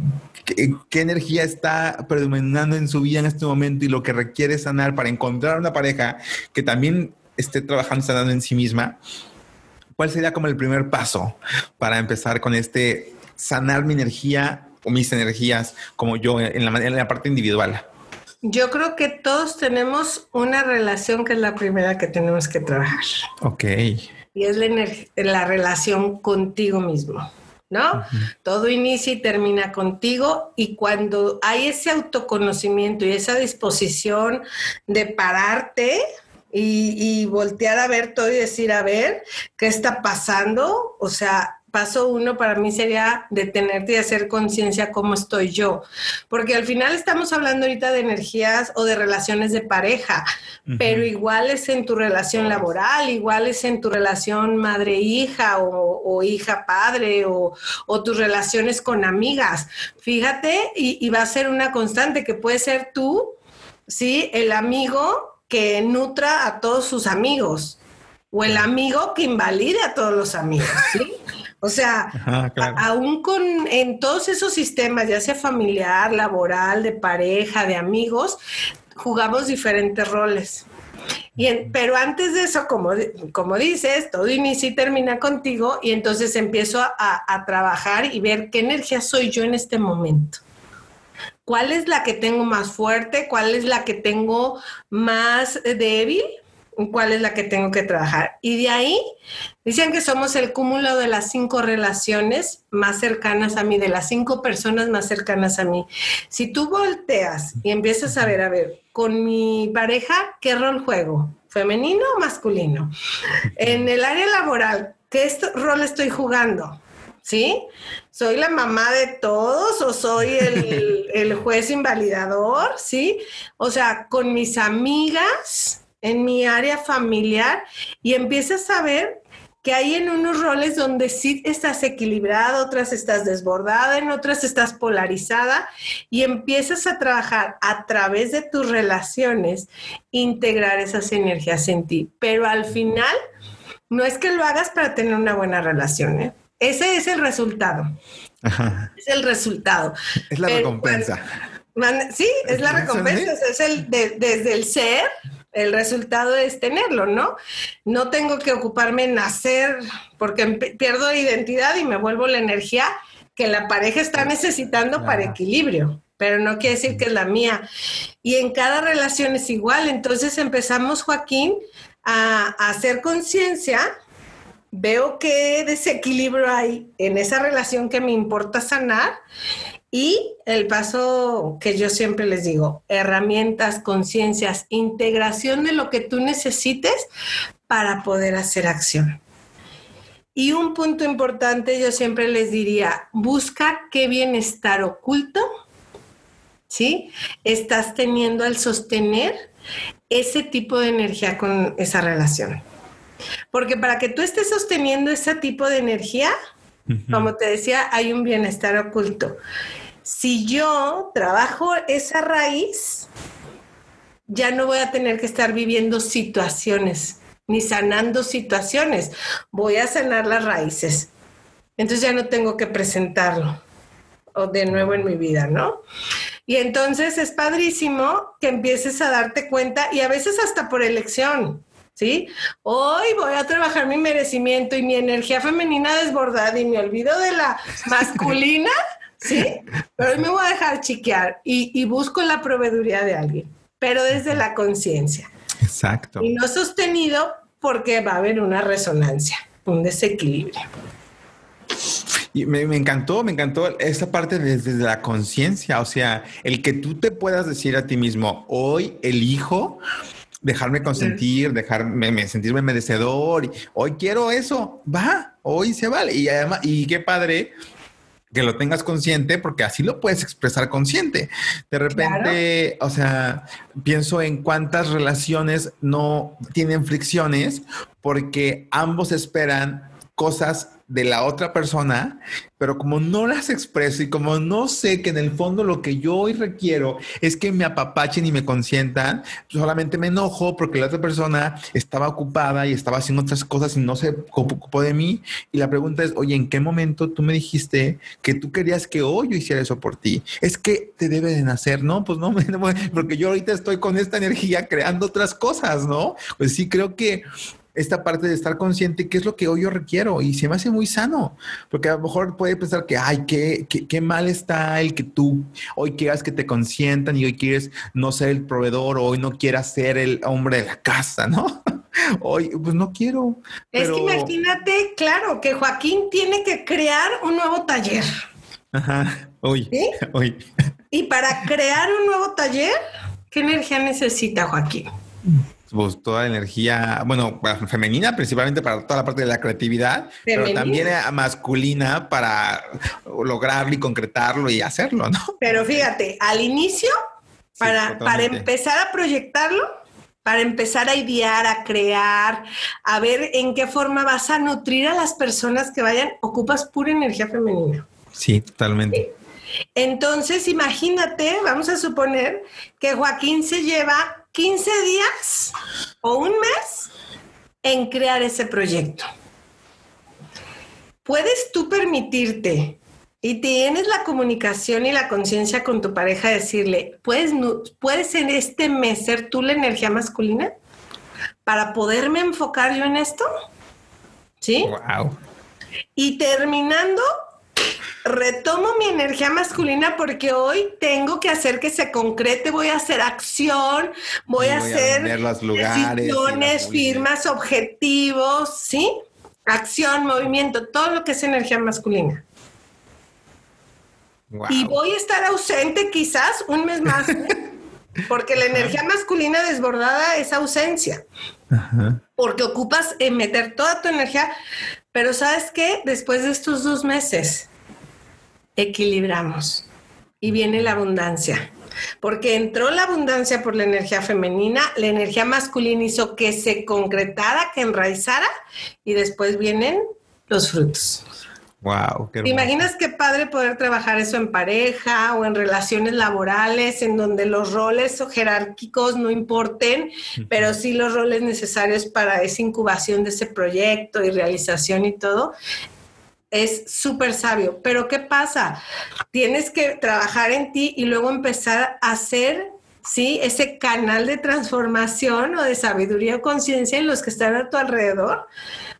qué, qué energía está predominando en su vida en este momento y lo que requiere sanar para encontrar una pareja que también esté trabajando, sanando en sí misma. ¿Cuál sería como el primer paso para empezar con este sanar mi energía mis energías como yo en la, en la parte individual? Yo creo que todos tenemos una relación que es la primera que tenemos que trabajar. Ok. Y es la, la relación contigo mismo, ¿no? Todo inicia y termina contigo y cuando hay ese autoconocimiento y esa disposición de pararte, y, y, voltear a ver todo y decir, a ver, ¿qué está pasando? O sea, paso uno para mí sería detenerte y hacer conciencia cómo estoy yo, porque al final estamos hablando ahorita de energías o de relaciones de pareja, pero igual es en tu relación laboral, igual es en tu relación madre-hija o, hija-padre o, tus relaciones con amigas. Fíjate, y, y va a ser una constante que puede ser tú, ¿sí? El amigo que nutra a todos sus amigos o el amigo que invalide a todos los amigos, ¿sí? O sea, aún con en todos esos sistemas, ya sea familiar, laboral, de pareja, de amigos, jugamos diferentes roles. Y pero antes de eso, como, como dices, todo inicia y termina contigo y entonces empiezo a, a trabajar y ver qué energía soy yo en este momento. ¿Cuál es la que tengo más fuerte? ¿Cuál es la que tengo más débil? Cuál es la que tengo que trabajar. Y de ahí dicen que somos el cúmulo de las cinco relaciones más cercanas a mí, de las cinco personas más cercanas a mí. Si tú volteas y empiezas a ver, a ver, con mi pareja, ¿qué rol juego? ¿Femenino o masculino? En el área laboral, ¿qué rol estoy jugando? ¿Sí? ¿Soy la mamá de todos o soy el, el juez invalidador? ¿Sí? O sea, con mis amigas, en mi área familiar y empiezas a ver que hay en unos roles donde sí estás equilibrada, otras estás desbordada, en otras estás polarizada y empiezas a trabajar a través de tus relaciones, integrar esas energías en ti. Pero al final, no es que lo hagas para tener una buena relación, ¿eh? Ese es el resultado. Es el resultado. Es la recompensa. sí, es la recompensa. Es el desde el ser el resultado es tenerlo, ¿no? No tengo que ocuparme en hacer porque pierdo identidad y me vuelvo la energía que la pareja está necesitando para equilibrio, pero no quiere decir que es la mía. Y en cada relación es igual. Entonces empezamos, Joaquín, a, a hacer conciencia. Veo qué desequilibrio hay en esa relación que me importa sanar y el paso que yo siempre les digo, herramientas, conciencias, integración de lo que tú necesites para poder hacer acción. Y un punto importante, yo siempre les diría, busca qué bienestar oculto, ¿sí? Estás teniendo al sostener ese tipo de energía con esa relación. Porque para que tú estés sosteniendo ese tipo de energía, como te decía, hay un bienestar oculto. Si yo trabajo esa raíz, ya no voy a tener que estar viviendo situaciones ni sanando situaciones. Voy a sanar las raíces. Entonces ya no tengo que presentarlo o de nuevo en mi vida, ¿no? Y entonces es padrísimo que empieces a darte cuenta y a veces hasta por elección. ¿sí? Hoy voy a trabajar mi merecimiento y mi energía femenina desbordada y me olvido de la masculina, ¿sí? Pero hoy me voy a dejar chiquear y, busco la proveeduría de alguien, pero desde la conciencia. Exacto. Y no sostenido porque va a haber una resonancia, un desequilibrio. Y me, encantó, me encantó esa parte desde la conciencia, o sea, el que tú te puedas decir a ti mismo, hoy elijo dejarme consentir, dejarme sentirme merecedor. Y, hoy quiero eso, va, hoy se vale. Y además, y qué padre que lo tengas consciente porque así lo puedes expresar consciente. De repente, o sea, pienso en cuántas relaciones no tienen fricciones porque ambos esperan cosas de la otra persona, pero como no las expreso y como no sé que en el fondo lo que yo hoy requiero es que me apapachen y me consientan, solamente me enojo porque la otra persona estaba ocupada y estaba haciendo otras cosas y no se ocupó de mí. Y la pregunta es, oye, ¿en qué momento tú me dijiste que tú querías que hoy yo hiciera eso por ti? Es que te debe de nacer, ¿no? Pues no, porque yo ahorita estoy con esta energía creando otras cosas, ¿no? Pues sí, creo que esta parte de estar consciente qué es lo que hoy yo requiero y se me hace muy sano, porque a lo mejor puede pensar que, ay, qué, qué, mal está el que tú hoy quieras que te consientan y hoy quieres no ser el proveedor o hoy no quieras ser el hombre de la casa, ¿no? Hoy, pues no quiero. Es que imagínate, claro, que Joaquín tiene que crear un nuevo taller. Ajá, hoy. ¿Sí? Hoy. Y para crear un nuevo taller, ¿qué energía necesita Joaquín? Pues, toda la energía, bueno, femenina principalmente para toda la parte de la creatividad, pero también masculina para lograrlo y concretarlo y hacerlo, ¿no? Pero fíjate, al inicio, para, para empezar a proyectarlo, para empezar a idear, a crear, a ver en qué forma vas a nutrir a las personas que vayan, ocupas pura energía femenina. Sí, totalmente. Entonces, imagínate, vamos a suponer que Joaquín se lleva 15 días o un mes en crear ese proyecto. ¿Puedes tú permitirte y tienes la comunicación y la conciencia con tu pareja decirle, ¿puedes, ¿puedes en este mes ser tú la energía masculina para poderme enfocar yo en esto? ¿Sí? Wow. Y terminando, retomo mi energía masculina porque hoy tengo que hacer que se concrete, voy a hacer acción, voy, a hacer los lugares, decisiones, firmas, objetivos, ¿sí? Acción, movimiento, todo lo que es energía masculina. Y voy a estar ausente quizás un mes más, ¿eh? porque la energía masculina desbordada es ausencia. Porque ocupas en meter toda tu energía, pero ¿sabes qué? Después de estos dos meses, equilibramos y viene la abundancia. Porque entró la abundancia por la energía femenina, la energía masculina hizo que se concretara, que enraizara y después vienen los frutos. Wow, ¿Te imaginas qué padre poder trabajar eso en pareja o en relaciones laborales, en donde los roles jerárquicos no importen, pero sí los roles necesarios para esa incubación de ese proyecto y realización y todo? Es súper sabio. Pero ¿qué pasa? Tienes que trabajar en ti y luego empezar a hacer ¿sí? Ese canal de transformación o de sabiduría o conciencia en los que están a tu alrededor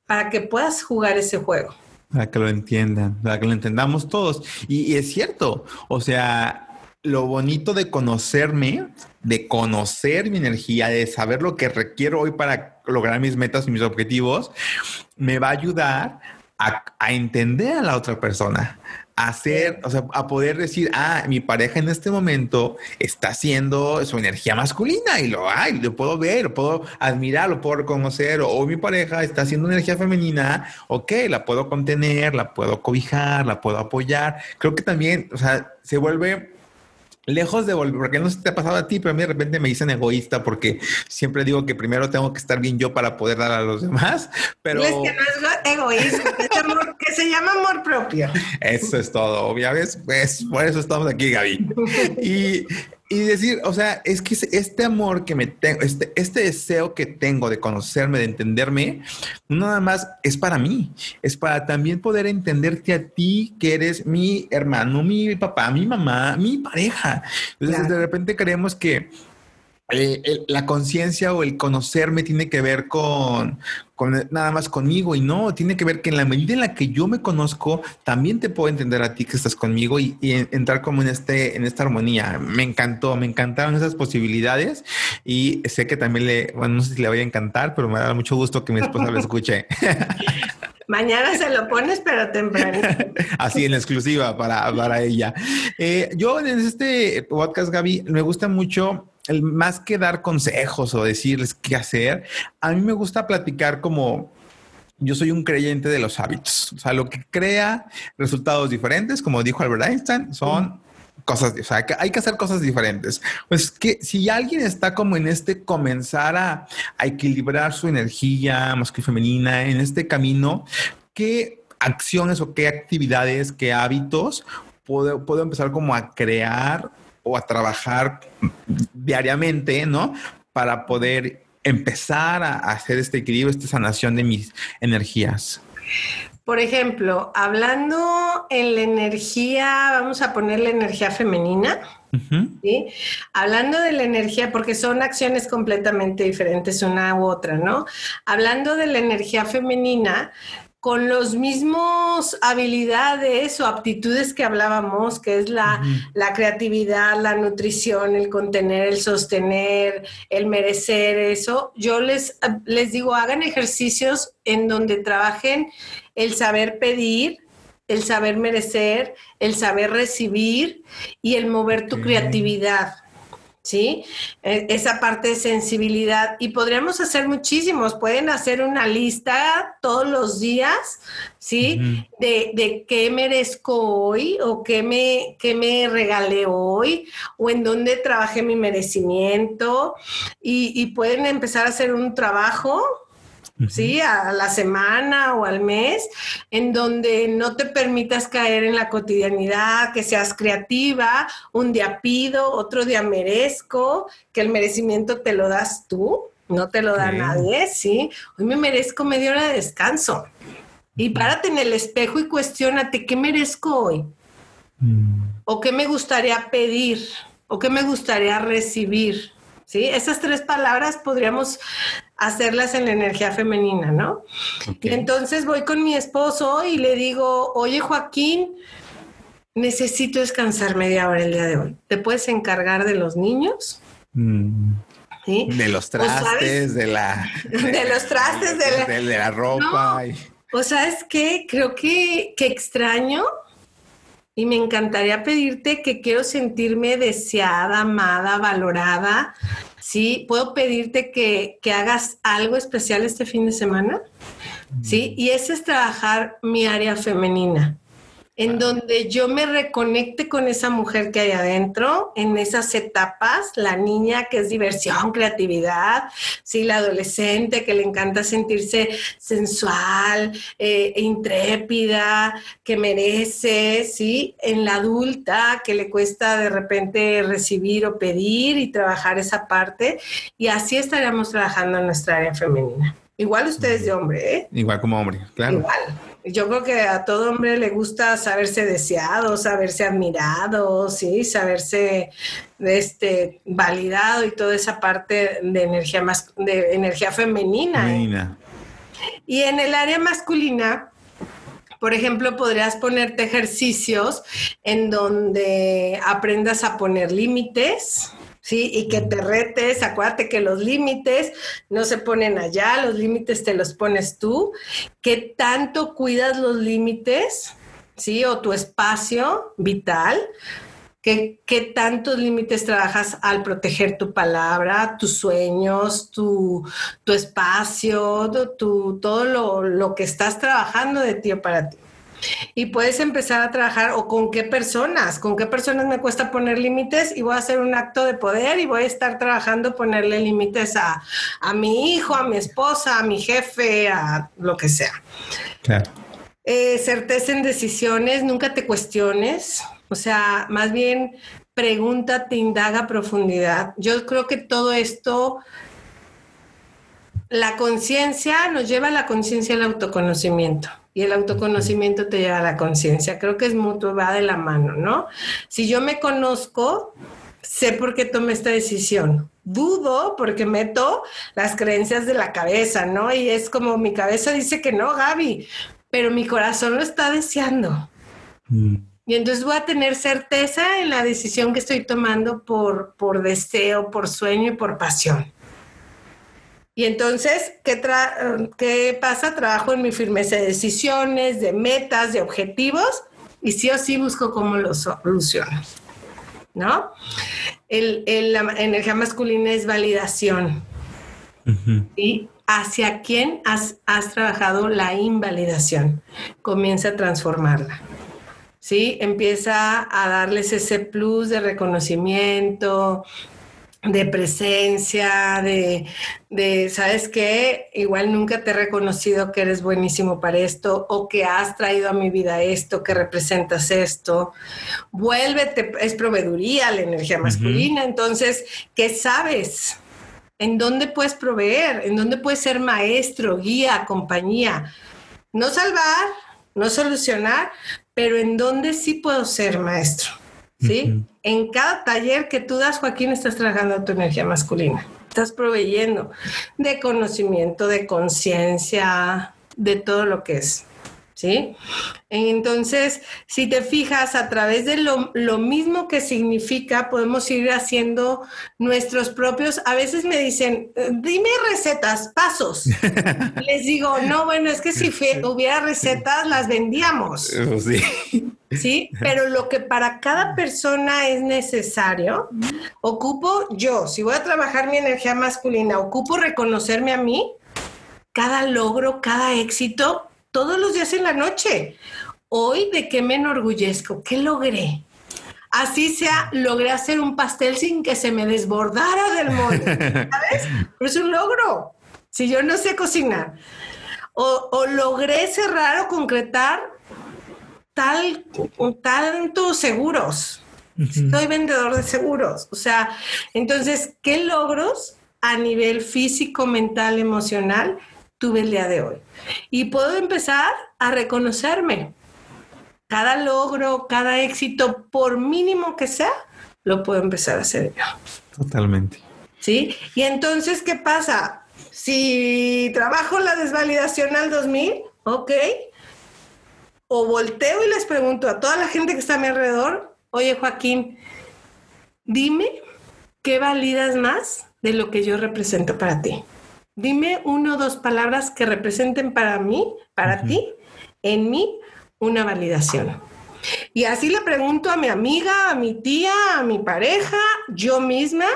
para que puedas jugar ese juego. Para que lo entiendan, para que lo entendamos todos. Y, es cierto, o sea, lo bonito de conocerme, de conocer mi energía, de saber lo que requiero hoy para lograr mis metas y mis objetivos, me va a ayudar a, a entender a la otra persona, hacer, o sea, a poder decir, ah, mi pareja en este momento está haciendo su energía masculina y lo hay, lo puedo ver, lo puedo admirar, lo puedo reconocer, o, mi pareja está haciendo energía femenina, ok, la puedo contener, la puedo cobijar, la puedo apoyar. Creo que también, o sea, se vuelve lejos de volver, porque no se te ha pasado a ti, pero a mí de repente me dicen egoísta porque siempre digo que primero tengo que estar bien yo para poder dar a los demás, pero... Es que no es egoísmo, es amor, que se llama amor propio. Eso es todo, obvia vez, pues por eso estamos aquí, Gaby. Y y decir, o sea, es que este amor que me tengo, este, este deseo que tengo de conocerme, de entenderme, no nada más es para mí, es para también poder entenderte a ti, que eres mi hermano, mi papá, mi mamá, mi pareja. Entonces, de repente creemos que eh, la conciencia o el conocerme tiene que ver con, con, nada más conmigo y no, tiene que ver que en la medida en la que yo me conozco, también te puedo entender a ti que estás conmigo y, entrar como en, este, en esta armonía. Me encantó, me encantaron esas posibilidades y sé que también le, bueno, no sé si le voy a encantar, pero me da mucho gusto que mi esposa lo escuche. Mañana se lo pones, pero temprano. Así en exclusiva para, para ella. Eh, yo en este podcast, Gaby, me gusta mucho el más que dar consejos o decirles qué hacer, a mí me gusta platicar como yo soy un creyente de los hábitos. O sea, lo que crea resultados diferentes, como dijo Albert Einstein, son cosas, o sea, que hay que hacer cosas diferentes. Pues que si alguien está como en este comenzar a, equilibrar su energía masculina femenina en este camino, ¿qué acciones o qué actividades, qué hábitos puedo, puedo empezar como a crear o a trabajar diariamente, ¿no? Para poder empezar a hacer este equilibrio, esta sanación de mis energías. Por ejemplo, hablando en la energía, vamos a poner la energía femenina, ¿sí? Hablando de la energía, porque son acciones completamente diferentes una u otra, ¿no? Hablando de la energía femenina, con los mismos habilidades o aptitudes que hablábamos, que es la, creatividad, la nutrición, el contener, el sostener, el merecer, eso, yo les, les digo, hagan ejercicios en donde trabajen el saber pedir, el saber merecer, el saber recibir y el mover tu creatividad. ¿Sí? E, esa parte de sensibilidad. Y podríamos hacer muchísimos, pueden hacer una lista todos los días, ¿sí? de, de, qué merezco hoy o qué me, qué me regalé hoy o en dónde trabajé mi merecimiento y, y pueden empezar a hacer un trabajo ¿sí? A la semana o al mes, en donde no te permitas caer en la cotidianidad, que seas creativa, un día pido, otro día merezco, que el merecimiento te lo das tú, no te lo da nadie, ¿sí? Hoy me merezco media hora de descanso. Y párate en el espejo y cuestionate, ¿qué merezco hoy? Mm. ¿O qué me gustaría pedir? ¿O qué me gustaría recibir? ¿Sí? Esas tres palabras podríamos hacerlas en la energía femenina, ¿no? Y entonces voy con mi esposo y le digo, oye Joaquín, necesito descansar media hora el día de hoy. ¿Te puedes encargar de los niños? Mm. De los trastes, de la... De, los trastes, de, la, de, la ropa. O sabes qué, creo que, que extraño y me encantaría pedirte que quiero sentirme deseada, amada, valorada. Sí, puedo pedirte que, que hagas algo especial este fin de semana. Sí, y ese es trabajar mi área femenina en donde yo me reconecte con esa mujer que hay adentro, en esas etapas, la niña que es diversión, creatividad, sí, la adolescente que le encanta sentirse sensual, eh, e intrépida, que merece, sí, en la adulta que le cuesta de repente recibir o pedir y trabajar esa parte, y así estaríamos trabajando en nuestra área femenina. Igual ustedes de hombre, ¿eh? Igual como hombre, claro. Igual. Yo creo que a todo hombre le gusta saberse deseado, saberse admirado, sí, saberse este validado y toda esa parte de energía más de energía femenina. ¿eh? femenina. Y en el área masculina, por ejemplo, podrías ponerte ejercicios en donde aprendas a poner límites, ¿sí? Y que te retes, acuérdate que los límites no se ponen allá, los límites te los pones tú, que tanto cuidas los límites, ¿sí? O tu espacio vital, ¿Qué, ¿Qué, tantos límites trabajas al proteger tu palabra, tus sueños, tu, tu espacio, tu, todo lo, lo, que estás trabajando de ti o para ti? Y puedes empezar a trabajar o con qué personas, con qué personas me cuesta poner límites y voy a hacer un acto de poder y voy a estar trabajando ponerle límites a, mi hijo, a mi esposa, a mi jefe, a lo que sea. Claro. Eh, certeza en decisiones, nunca te cuestiones, o sea, más bien pregúntate, indaga a profundidad. Yo creo que todo esto la conciencia nos lleva a la conciencia al autoconocimiento y el autoconocimiento te lleva a la conciencia. Creo que es mutuo, va de la mano, ¿no? Si yo me conozco, sé por qué tomé esta decisión. Dudo porque meto las creencias de la cabeza, ¿no? Y es como mi cabeza dice que no, Gaby, pero mi corazón lo está deseando. Mm. Y entonces voy a tener certeza en la decisión que estoy tomando por, por deseo, por sueño y por pasión. Y entonces, ¿qué, ¿qué pasa? Trabajo en mi firmeza de decisiones, de metas, de objetivos, y sí o sí busco cómo los soluciono. ¿No? El, la energía masculina es validación. ¿Y hacia quién has, has, trabajado la invalidación? Comienza a transformarla. ¿Sí? Empieza a darles ese plus de reconocimiento, de presencia, de, de, ¿sabes qué? Igual nunca te he reconocido que eres buenísimo para esto o que has traído a mi vida esto, que representas esto. Vuélvete, es proveeduría la energía masculina, entonces, ¿qué sabes? ¿En dónde puedes proveer? ¿En dónde puedes ser maestro, guía, compañía? No salvar, no solucionar, pero ¿en dónde sí puedo ser maestro? ¿Sí? En cada taller que tú das, Joaquín, estás trabajando tu energía masculina. Estás proveyendo de conocimiento, de conciencia, de todo lo que es. ¿sí? Entonces, si te fijas, a través de lo, mismo que significa, podemos ir haciendo nuestros propios, a veces me dicen, dime recetas, pasos. Les digo, no, bueno, es que si hubiera recetas, las vendíamos. Sí. ¿Sí? Pero lo que para cada persona es necesario, ocupo yo, si voy a trabajar mi energía masculina, ocupo reconocerme a mí, cada logro, cada éxito todos los días en la noche. Hoy, ¿de qué me enorgullezco? ¿Qué logré? Así sea, logré hacer un pastel sin que se me desbordara del molde, ¿sabes? Pero es un logro. Si yo no sé cocinar. O, logré cerrar o concretar tal, tantos seguros. Soy vendedor de seguros. O sea, entonces, ¿qué logros a nivel físico, mental, emocional tuve el día de hoy. Y puedo empezar a reconocerme. Cada logro, cada éxito, por mínimo que sea, lo puedo empezar a hacer yo. Totalmente. ¿Sí? Y entonces, ¿qué pasa? Si trabajo la desvalidación al 2000, ok, o volteo y les pregunto a toda la gente que está a mi alrededor, oye Joaquín, dime qué validas más de lo que yo represento para ti. Dime uno o dos palabras que representen para mí, para ti, en mí, una validación. Y así le pregunto a mi amiga, a mi tía, a mi pareja, yo misma,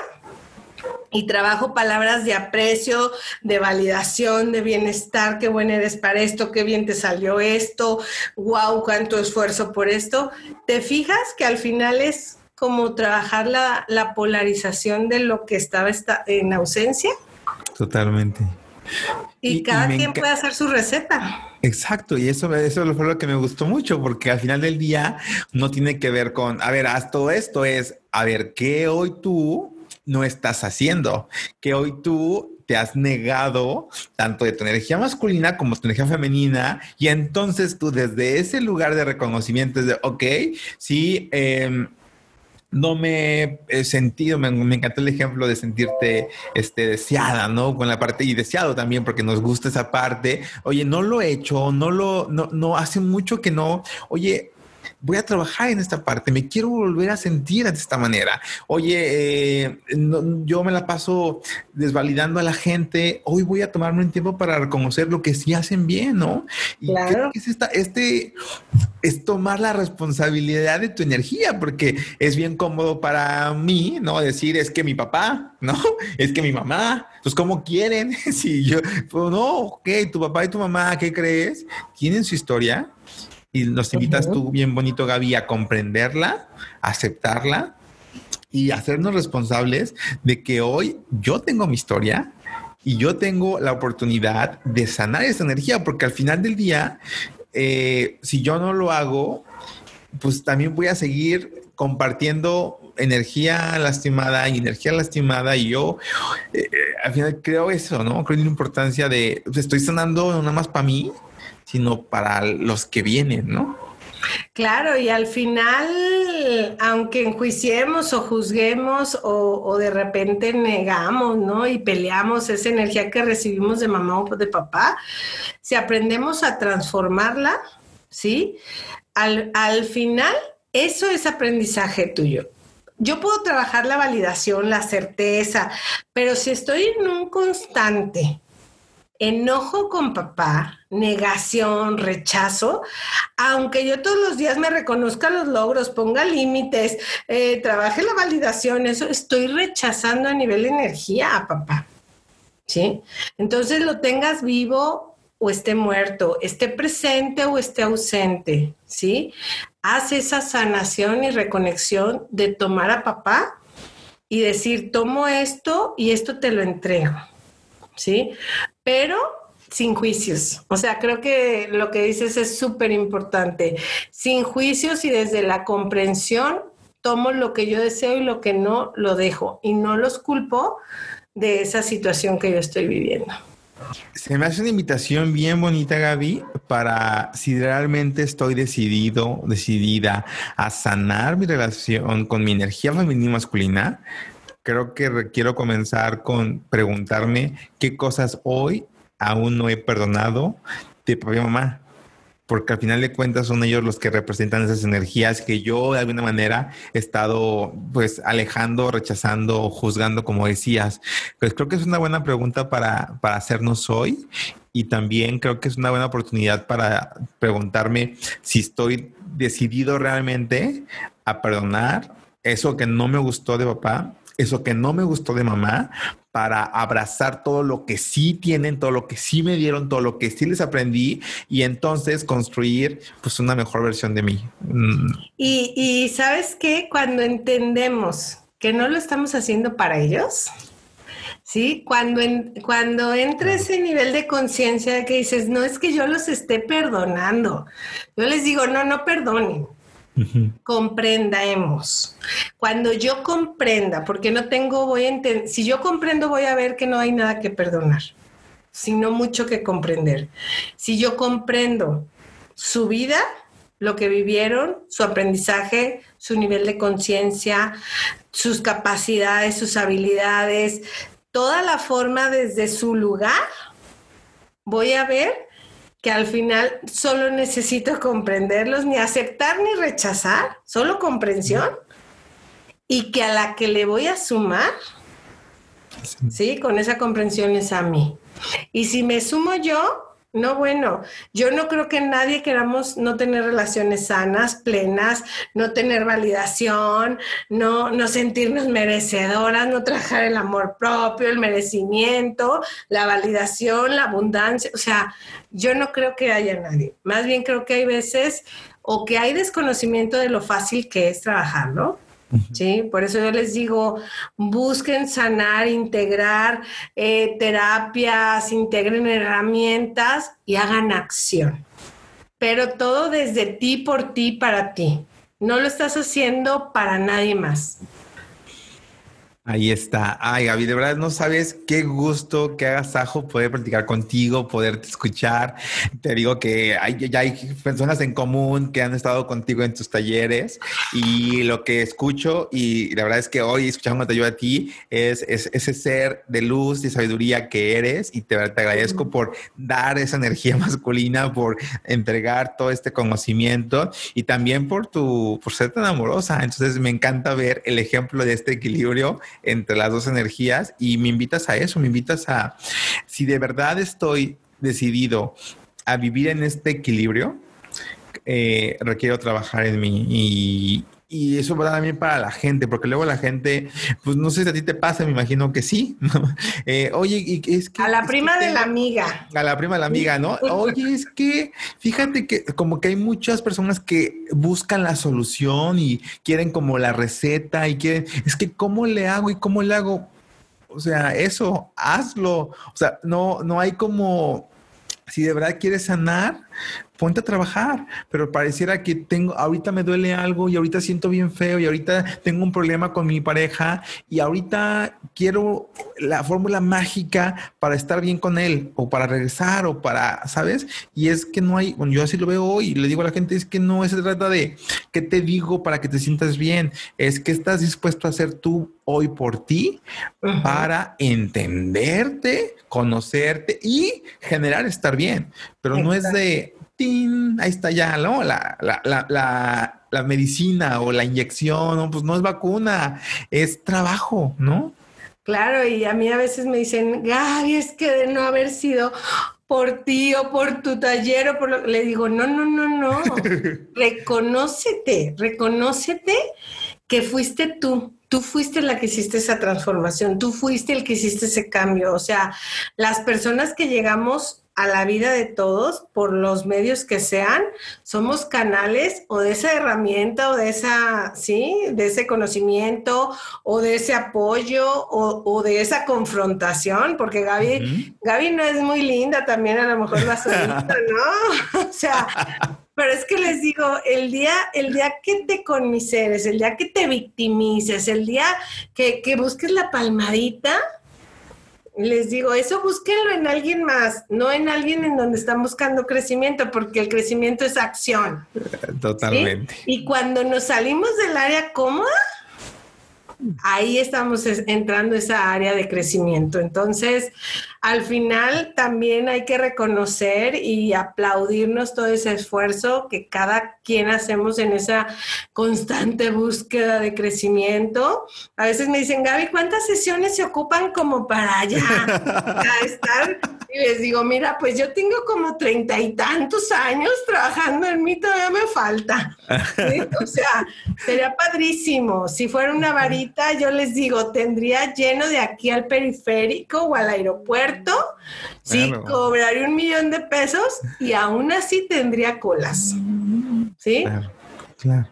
y trabajo palabras de aprecio, de validación, de bienestar, qué buen eres para esto, qué bien te salió esto, wow, cuánto esfuerzo por esto. ¿Te fijas que al final es como trabajar la, polarización de lo que estaba en ausencia? Totalmente. Y, cada quien puede hacer su receta. Exacto, y eso, eso fue lo que me gustó mucho, porque al final del día no tiene que ver con, a ver, haz todo esto, es, a ver, ¿qué hoy tú no estás haciendo? Que hoy tú te has negado tanto de tu energía masculina como tu energía femenina y entonces tú desde ese lugar de reconocimiento es de, ok, sí, eh, no me he sentido, me, encantó el ejemplo de sentirte este, deseada, ¿no? Con la parte y deseado también porque nos gusta esa parte. Oye, no lo he hecho, no lo, no, no hace mucho que no. Oye, voy a trabajar en esta parte, me quiero volver a sentir de esta manera. Oye, eh, yo me la paso desvalidando a la gente, hoy voy a tomarme un tiempo para reconocer lo que sí hacen bien, ¿no? Y claro. es esta, este, es tomar la responsabilidad de tu energía, porque es bien cómodo para mí, ¿no? Decir, es que mi papá, ¿no? Es que mi mamá, pues ¿cómo quieren? si yo, pues no, ok, tu papá y tu mamá, ¿qué crees? Tienen su historia y nos invitas tú bien bonito, Gaby, a comprenderla, aceptarla y hacernos responsables de que hoy yo tengo mi historia y yo tengo la oportunidad de sanar esa energía, porque al final del día, eh, si yo no lo hago, pues también voy a seguir compartiendo energía lastimada y energía lastimada y yo eh, eh, al final creo eso, ¿no? Creo en la importancia de, pues, estoy sanando nada más para mí, sino para los que vienen, ¿no? Claro, y al final, aunque enjuiciemos o juzguemos o, de repente negamos, ¿no? Y peleamos esa energía que recibimos de mamá o de papá, si aprendemos a transformarla, ¿sí? Al, al final, eso es aprendizaje tuyo. Yo puedo trabajar la validación, la certeza, pero si estoy en un constante enojo con papá, negación, rechazo, aunque yo todos los días me reconozca los logros, ponga límites, eh, trabaje la validación, eso estoy rechazando a nivel de energía a papá. ¿Sí? Entonces lo tengas vivo o esté muerto, esté presente o esté ausente, ¿sí? Haz esa sanación y reconexión de tomar a papá y decir, tomo esto y esto te lo entrego. ¿sí? Pero sin juicios. O sea, creo que lo que dices es súper importante. Sin juicios y desde la comprensión, tomo lo que yo deseo y lo que no, lo dejo. Y no los culpo de esa situación que yo estoy viviendo. Se me hace una invitación bien bonita, Gaby, para si realmente estoy decidido, decidida a sanar mi relación con mi energía femenina y masculina, creo que quiero comenzar con preguntarme qué cosas hoy aún no he perdonado de papá y mamá. Porque al final de cuentas son ellos los que representan esas energías que yo de alguna manera he estado pues alejando, rechazando, juzgando, como decías. Pues creo que es una buena pregunta para, para hacernos hoy y también creo que es una buena oportunidad para preguntarme si estoy decidido realmente a perdonar eso que no me gustó de papá eso que no me gustó de mamá, para abrazar todo lo que sí tienen, todo lo que sí me dieron, todo lo que sí les aprendí y entonces construir pues una mejor versión de mí. Mm. Y, sabes que cuando entendemos que no lo estamos haciendo para ellos, ¿sí? Cuando, cuando entra ese nivel de conciencia que dices, no es que yo los esté perdonando, yo les digo, no, no perdonen, Comprendamos. Cuando yo comprenda, porque no tengo, voy a entender, si yo comprendo voy a ver que no hay nada que perdonar, sino mucho que comprender. Si yo comprendo su vida, lo que vivieron, su aprendizaje, su nivel de conciencia, sus capacidades, sus habilidades, toda la forma desde su lugar, voy a ver que al final solo necesito comprenderlos, ni aceptar ni rechazar, solo comprensión, y que a la que le voy a sumar, ¿sí? Con esa comprensión es a mí. Y si me sumo yo, no, bueno, yo no creo que nadie queramos no tener relaciones sanas, plenas, no tener validación, no, no sentirnos merecedoras, no trabajar el amor propio, el merecimiento, la validación, la abundancia. O sea, yo no creo que haya nadie. Más bien creo que hay veces o que hay desconocimiento de lo fácil que es trabajar, ¿no? ¿Sí? Por eso yo les digo, busquen sanar, integrar eh, terapias, integren herramientas y hagan acción. Pero todo desde ti, por ti, para ti. No lo estás haciendo para nadie más. Ahí está. Ay, Gaby, de verdad no sabes qué gusto que hagas ajo poder platicar contigo, poderte escuchar. Te digo que hay, ya hay personas en común que han estado contigo en tus talleres y lo que escucho, y la verdad es que hoy escuchándote yo a ti, es, ese ser de luz y sabiduría que eres y te, te agradezco por dar esa energía masculina, por entregar todo este conocimiento y también por tu, por ser tan amorosa. Entonces me encanta ver el ejemplo de este equilibrio entre las dos energías y me invitas a eso, me invitas a, si de verdad estoy decidido a vivir en este equilibrio, eh, requiero trabajar en mí y, y eso va también para la gente, porque luego la gente, pues no sé si a ti te pasa, me imagino que sí. Eh, oye, y es que... A la prima de la amiga. A la prima de la amiga, ¿no? Oye, es que fíjate que como que hay muchas personas que buscan la solución y quieren como la receta y quieren, es que ¿cómo le hago y cómo le hago? O sea, eso, hazlo. O sea, no, no hay como, si de verdad quieres sanar, ponte a trabajar, pero pareciera que tengo, ahorita me duele algo y ahorita siento bien feo y ahorita tengo un problema con mi pareja y ahorita quiero la fórmula mágica para estar bien con él o para regresar o para, ¿sabes? Y es que no hay, bueno, yo así lo veo hoy y le digo a la gente, es que no se trata de qué te digo para que te sientas bien, es que estás dispuesto a hacer tú hoy por ti para entenderte, conocerte y generar estar bien, pero no es de ahí está ya, ¿no? La, la, medicina o la inyección, pues no es vacuna, es trabajo, ¿no? Claro, y a mí a veces me dicen, Gaby, es que de no haber sido por ti o por tu taller o por lo le digo, no, no, no, no, reconócete, reconócete que fuiste tú, tú fuiste la que hiciste esa transformación, tú fuiste el que hiciste ese cambio, o sea, las personas que llegamos a la vida de todos por los medios que sean, somos canales o de esa herramienta o de esa, sí, de ese conocimiento o de ese apoyo o, de esa confrontación, porque Gaby, Gaby no es muy linda también, a lo mejor la solita, ¿no? o sea, pero es que les digo, el día, el día que te conmiseres, el día que te victimices, el día que, que busques la palmadita, les digo, eso búsquenlo en alguien más, no en alguien en donde están buscando crecimiento, porque el crecimiento es acción. Totalmente. Y cuando nos salimos del área cómoda, ahí estamos entrando esa área de crecimiento. Entonces, al final también hay que reconocer y aplaudirnos todo ese esfuerzo que cada quien hacemos en esa constante búsqueda de crecimiento. A veces me dicen, Gaby, ¿cuántas sesiones se ocupan como para ya estar? Y les digo, mira, pues yo tengo como treinta y tantos años trabajando en mí, todavía me falta. O sea, sería padrísimo. Si fuera una varita, yo les digo, tendría lleno de aquí al periférico o al aeropuerto sí, cobraría un millón de pesos y aún así tendría colas. ¿Sí?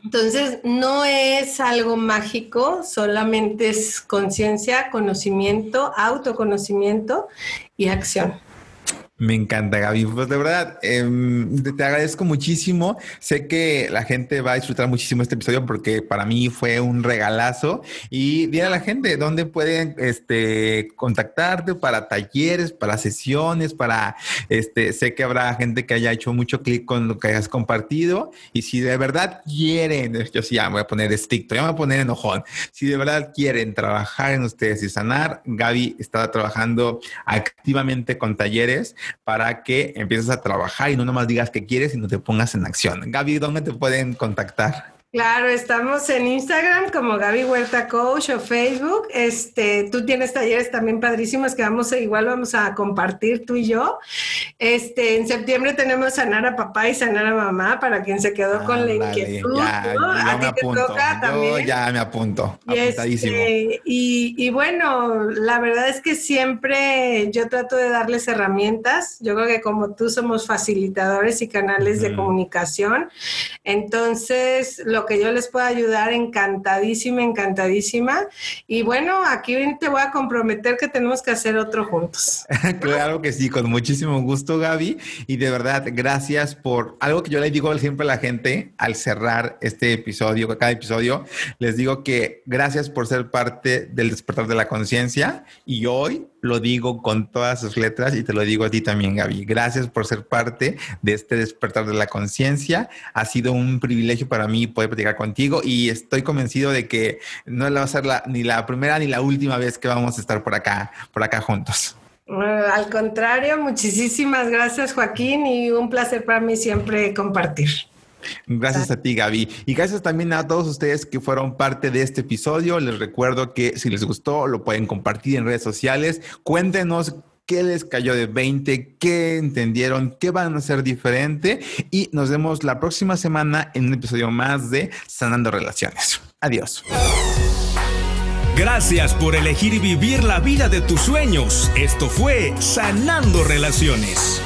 Entonces, no es algo mágico, solamente es conciencia, conocimiento, autoconocimiento y acción. Me encanta, Gaby. Pues de verdad, em, te agradezco muchísimo. Sé que la gente va a disfrutar muchísimo este episodio porque para mí fue un regalazo. Y dile a la gente dónde pueden este, contactarte para talleres, para sesiones, para este. Sé que habrá gente que haya hecho mucho clic con lo que hayas compartido. Y si de verdad quieren, yo sí ya me voy a poner estricto, ya me voy a poner enojón. Si de verdad quieren trabajar en ustedes y sanar, Gaby está trabajando activamente con talleres para que empieces a trabajar y no nomás digas que quieres, sino te pongas en acción. Gaby, ¿dónde te pueden contactar? Claro, estamos en Instagram como Gaby Huerta Coach o Facebook. Este, tú tienes talleres también padrísimos que vamos a, igual vamos a compartir tú y yo. Este, en septiembre tenemos sanar a papá y sanar a mamá para quien se quedó con la inquietud. Ya, A ti te toca también. ya me apunto. Y, este, y, y, bueno, la verdad es que siempre yo trato de darles herramientas. Yo creo que como tú somos facilitadores y canales de comunicación, entonces lo que yo les pueda ayudar, encantadísima, encantadísima. Y bueno, aquí te voy a comprometer que tenemos que hacer otro juntos. claro que sí, con muchísimo gusto, Gaby. Y de verdad, gracias por algo que yo le digo siempre a la gente al cerrar este episodio, cada episodio, les digo que gracias por ser parte del despertar de la conciencia. Y hoy lo digo con todas sus letras y te lo digo a ti también, Gaby. Gracias por ser parte de este despertar de la conciencia. Ha sido un privilegio para mí poder platicar contigo y estoy convencido de que no va a ser la, ni la primera ni la última vez que vamos a estar por acá, por acá juntos. Al contrario, muchísimas gracias Joaquín y un placer para mí siempre compartir. Gracias a ti, Gaby. Y gracias también a todos ustedes que fueron parte de este episodio. Les recuerdo que si les gustó, lo pueden compartir en redes sociales. Cuéntenos qué les cayó de 20, qué entendieron, qué van a hacer diferente. Y nos vemos la próxima semana en un episodio más de Sanando Relaciones. Adiós. Gracias por elegir vivir la vida de tus sueños. Esto fue Sanando Relaciones.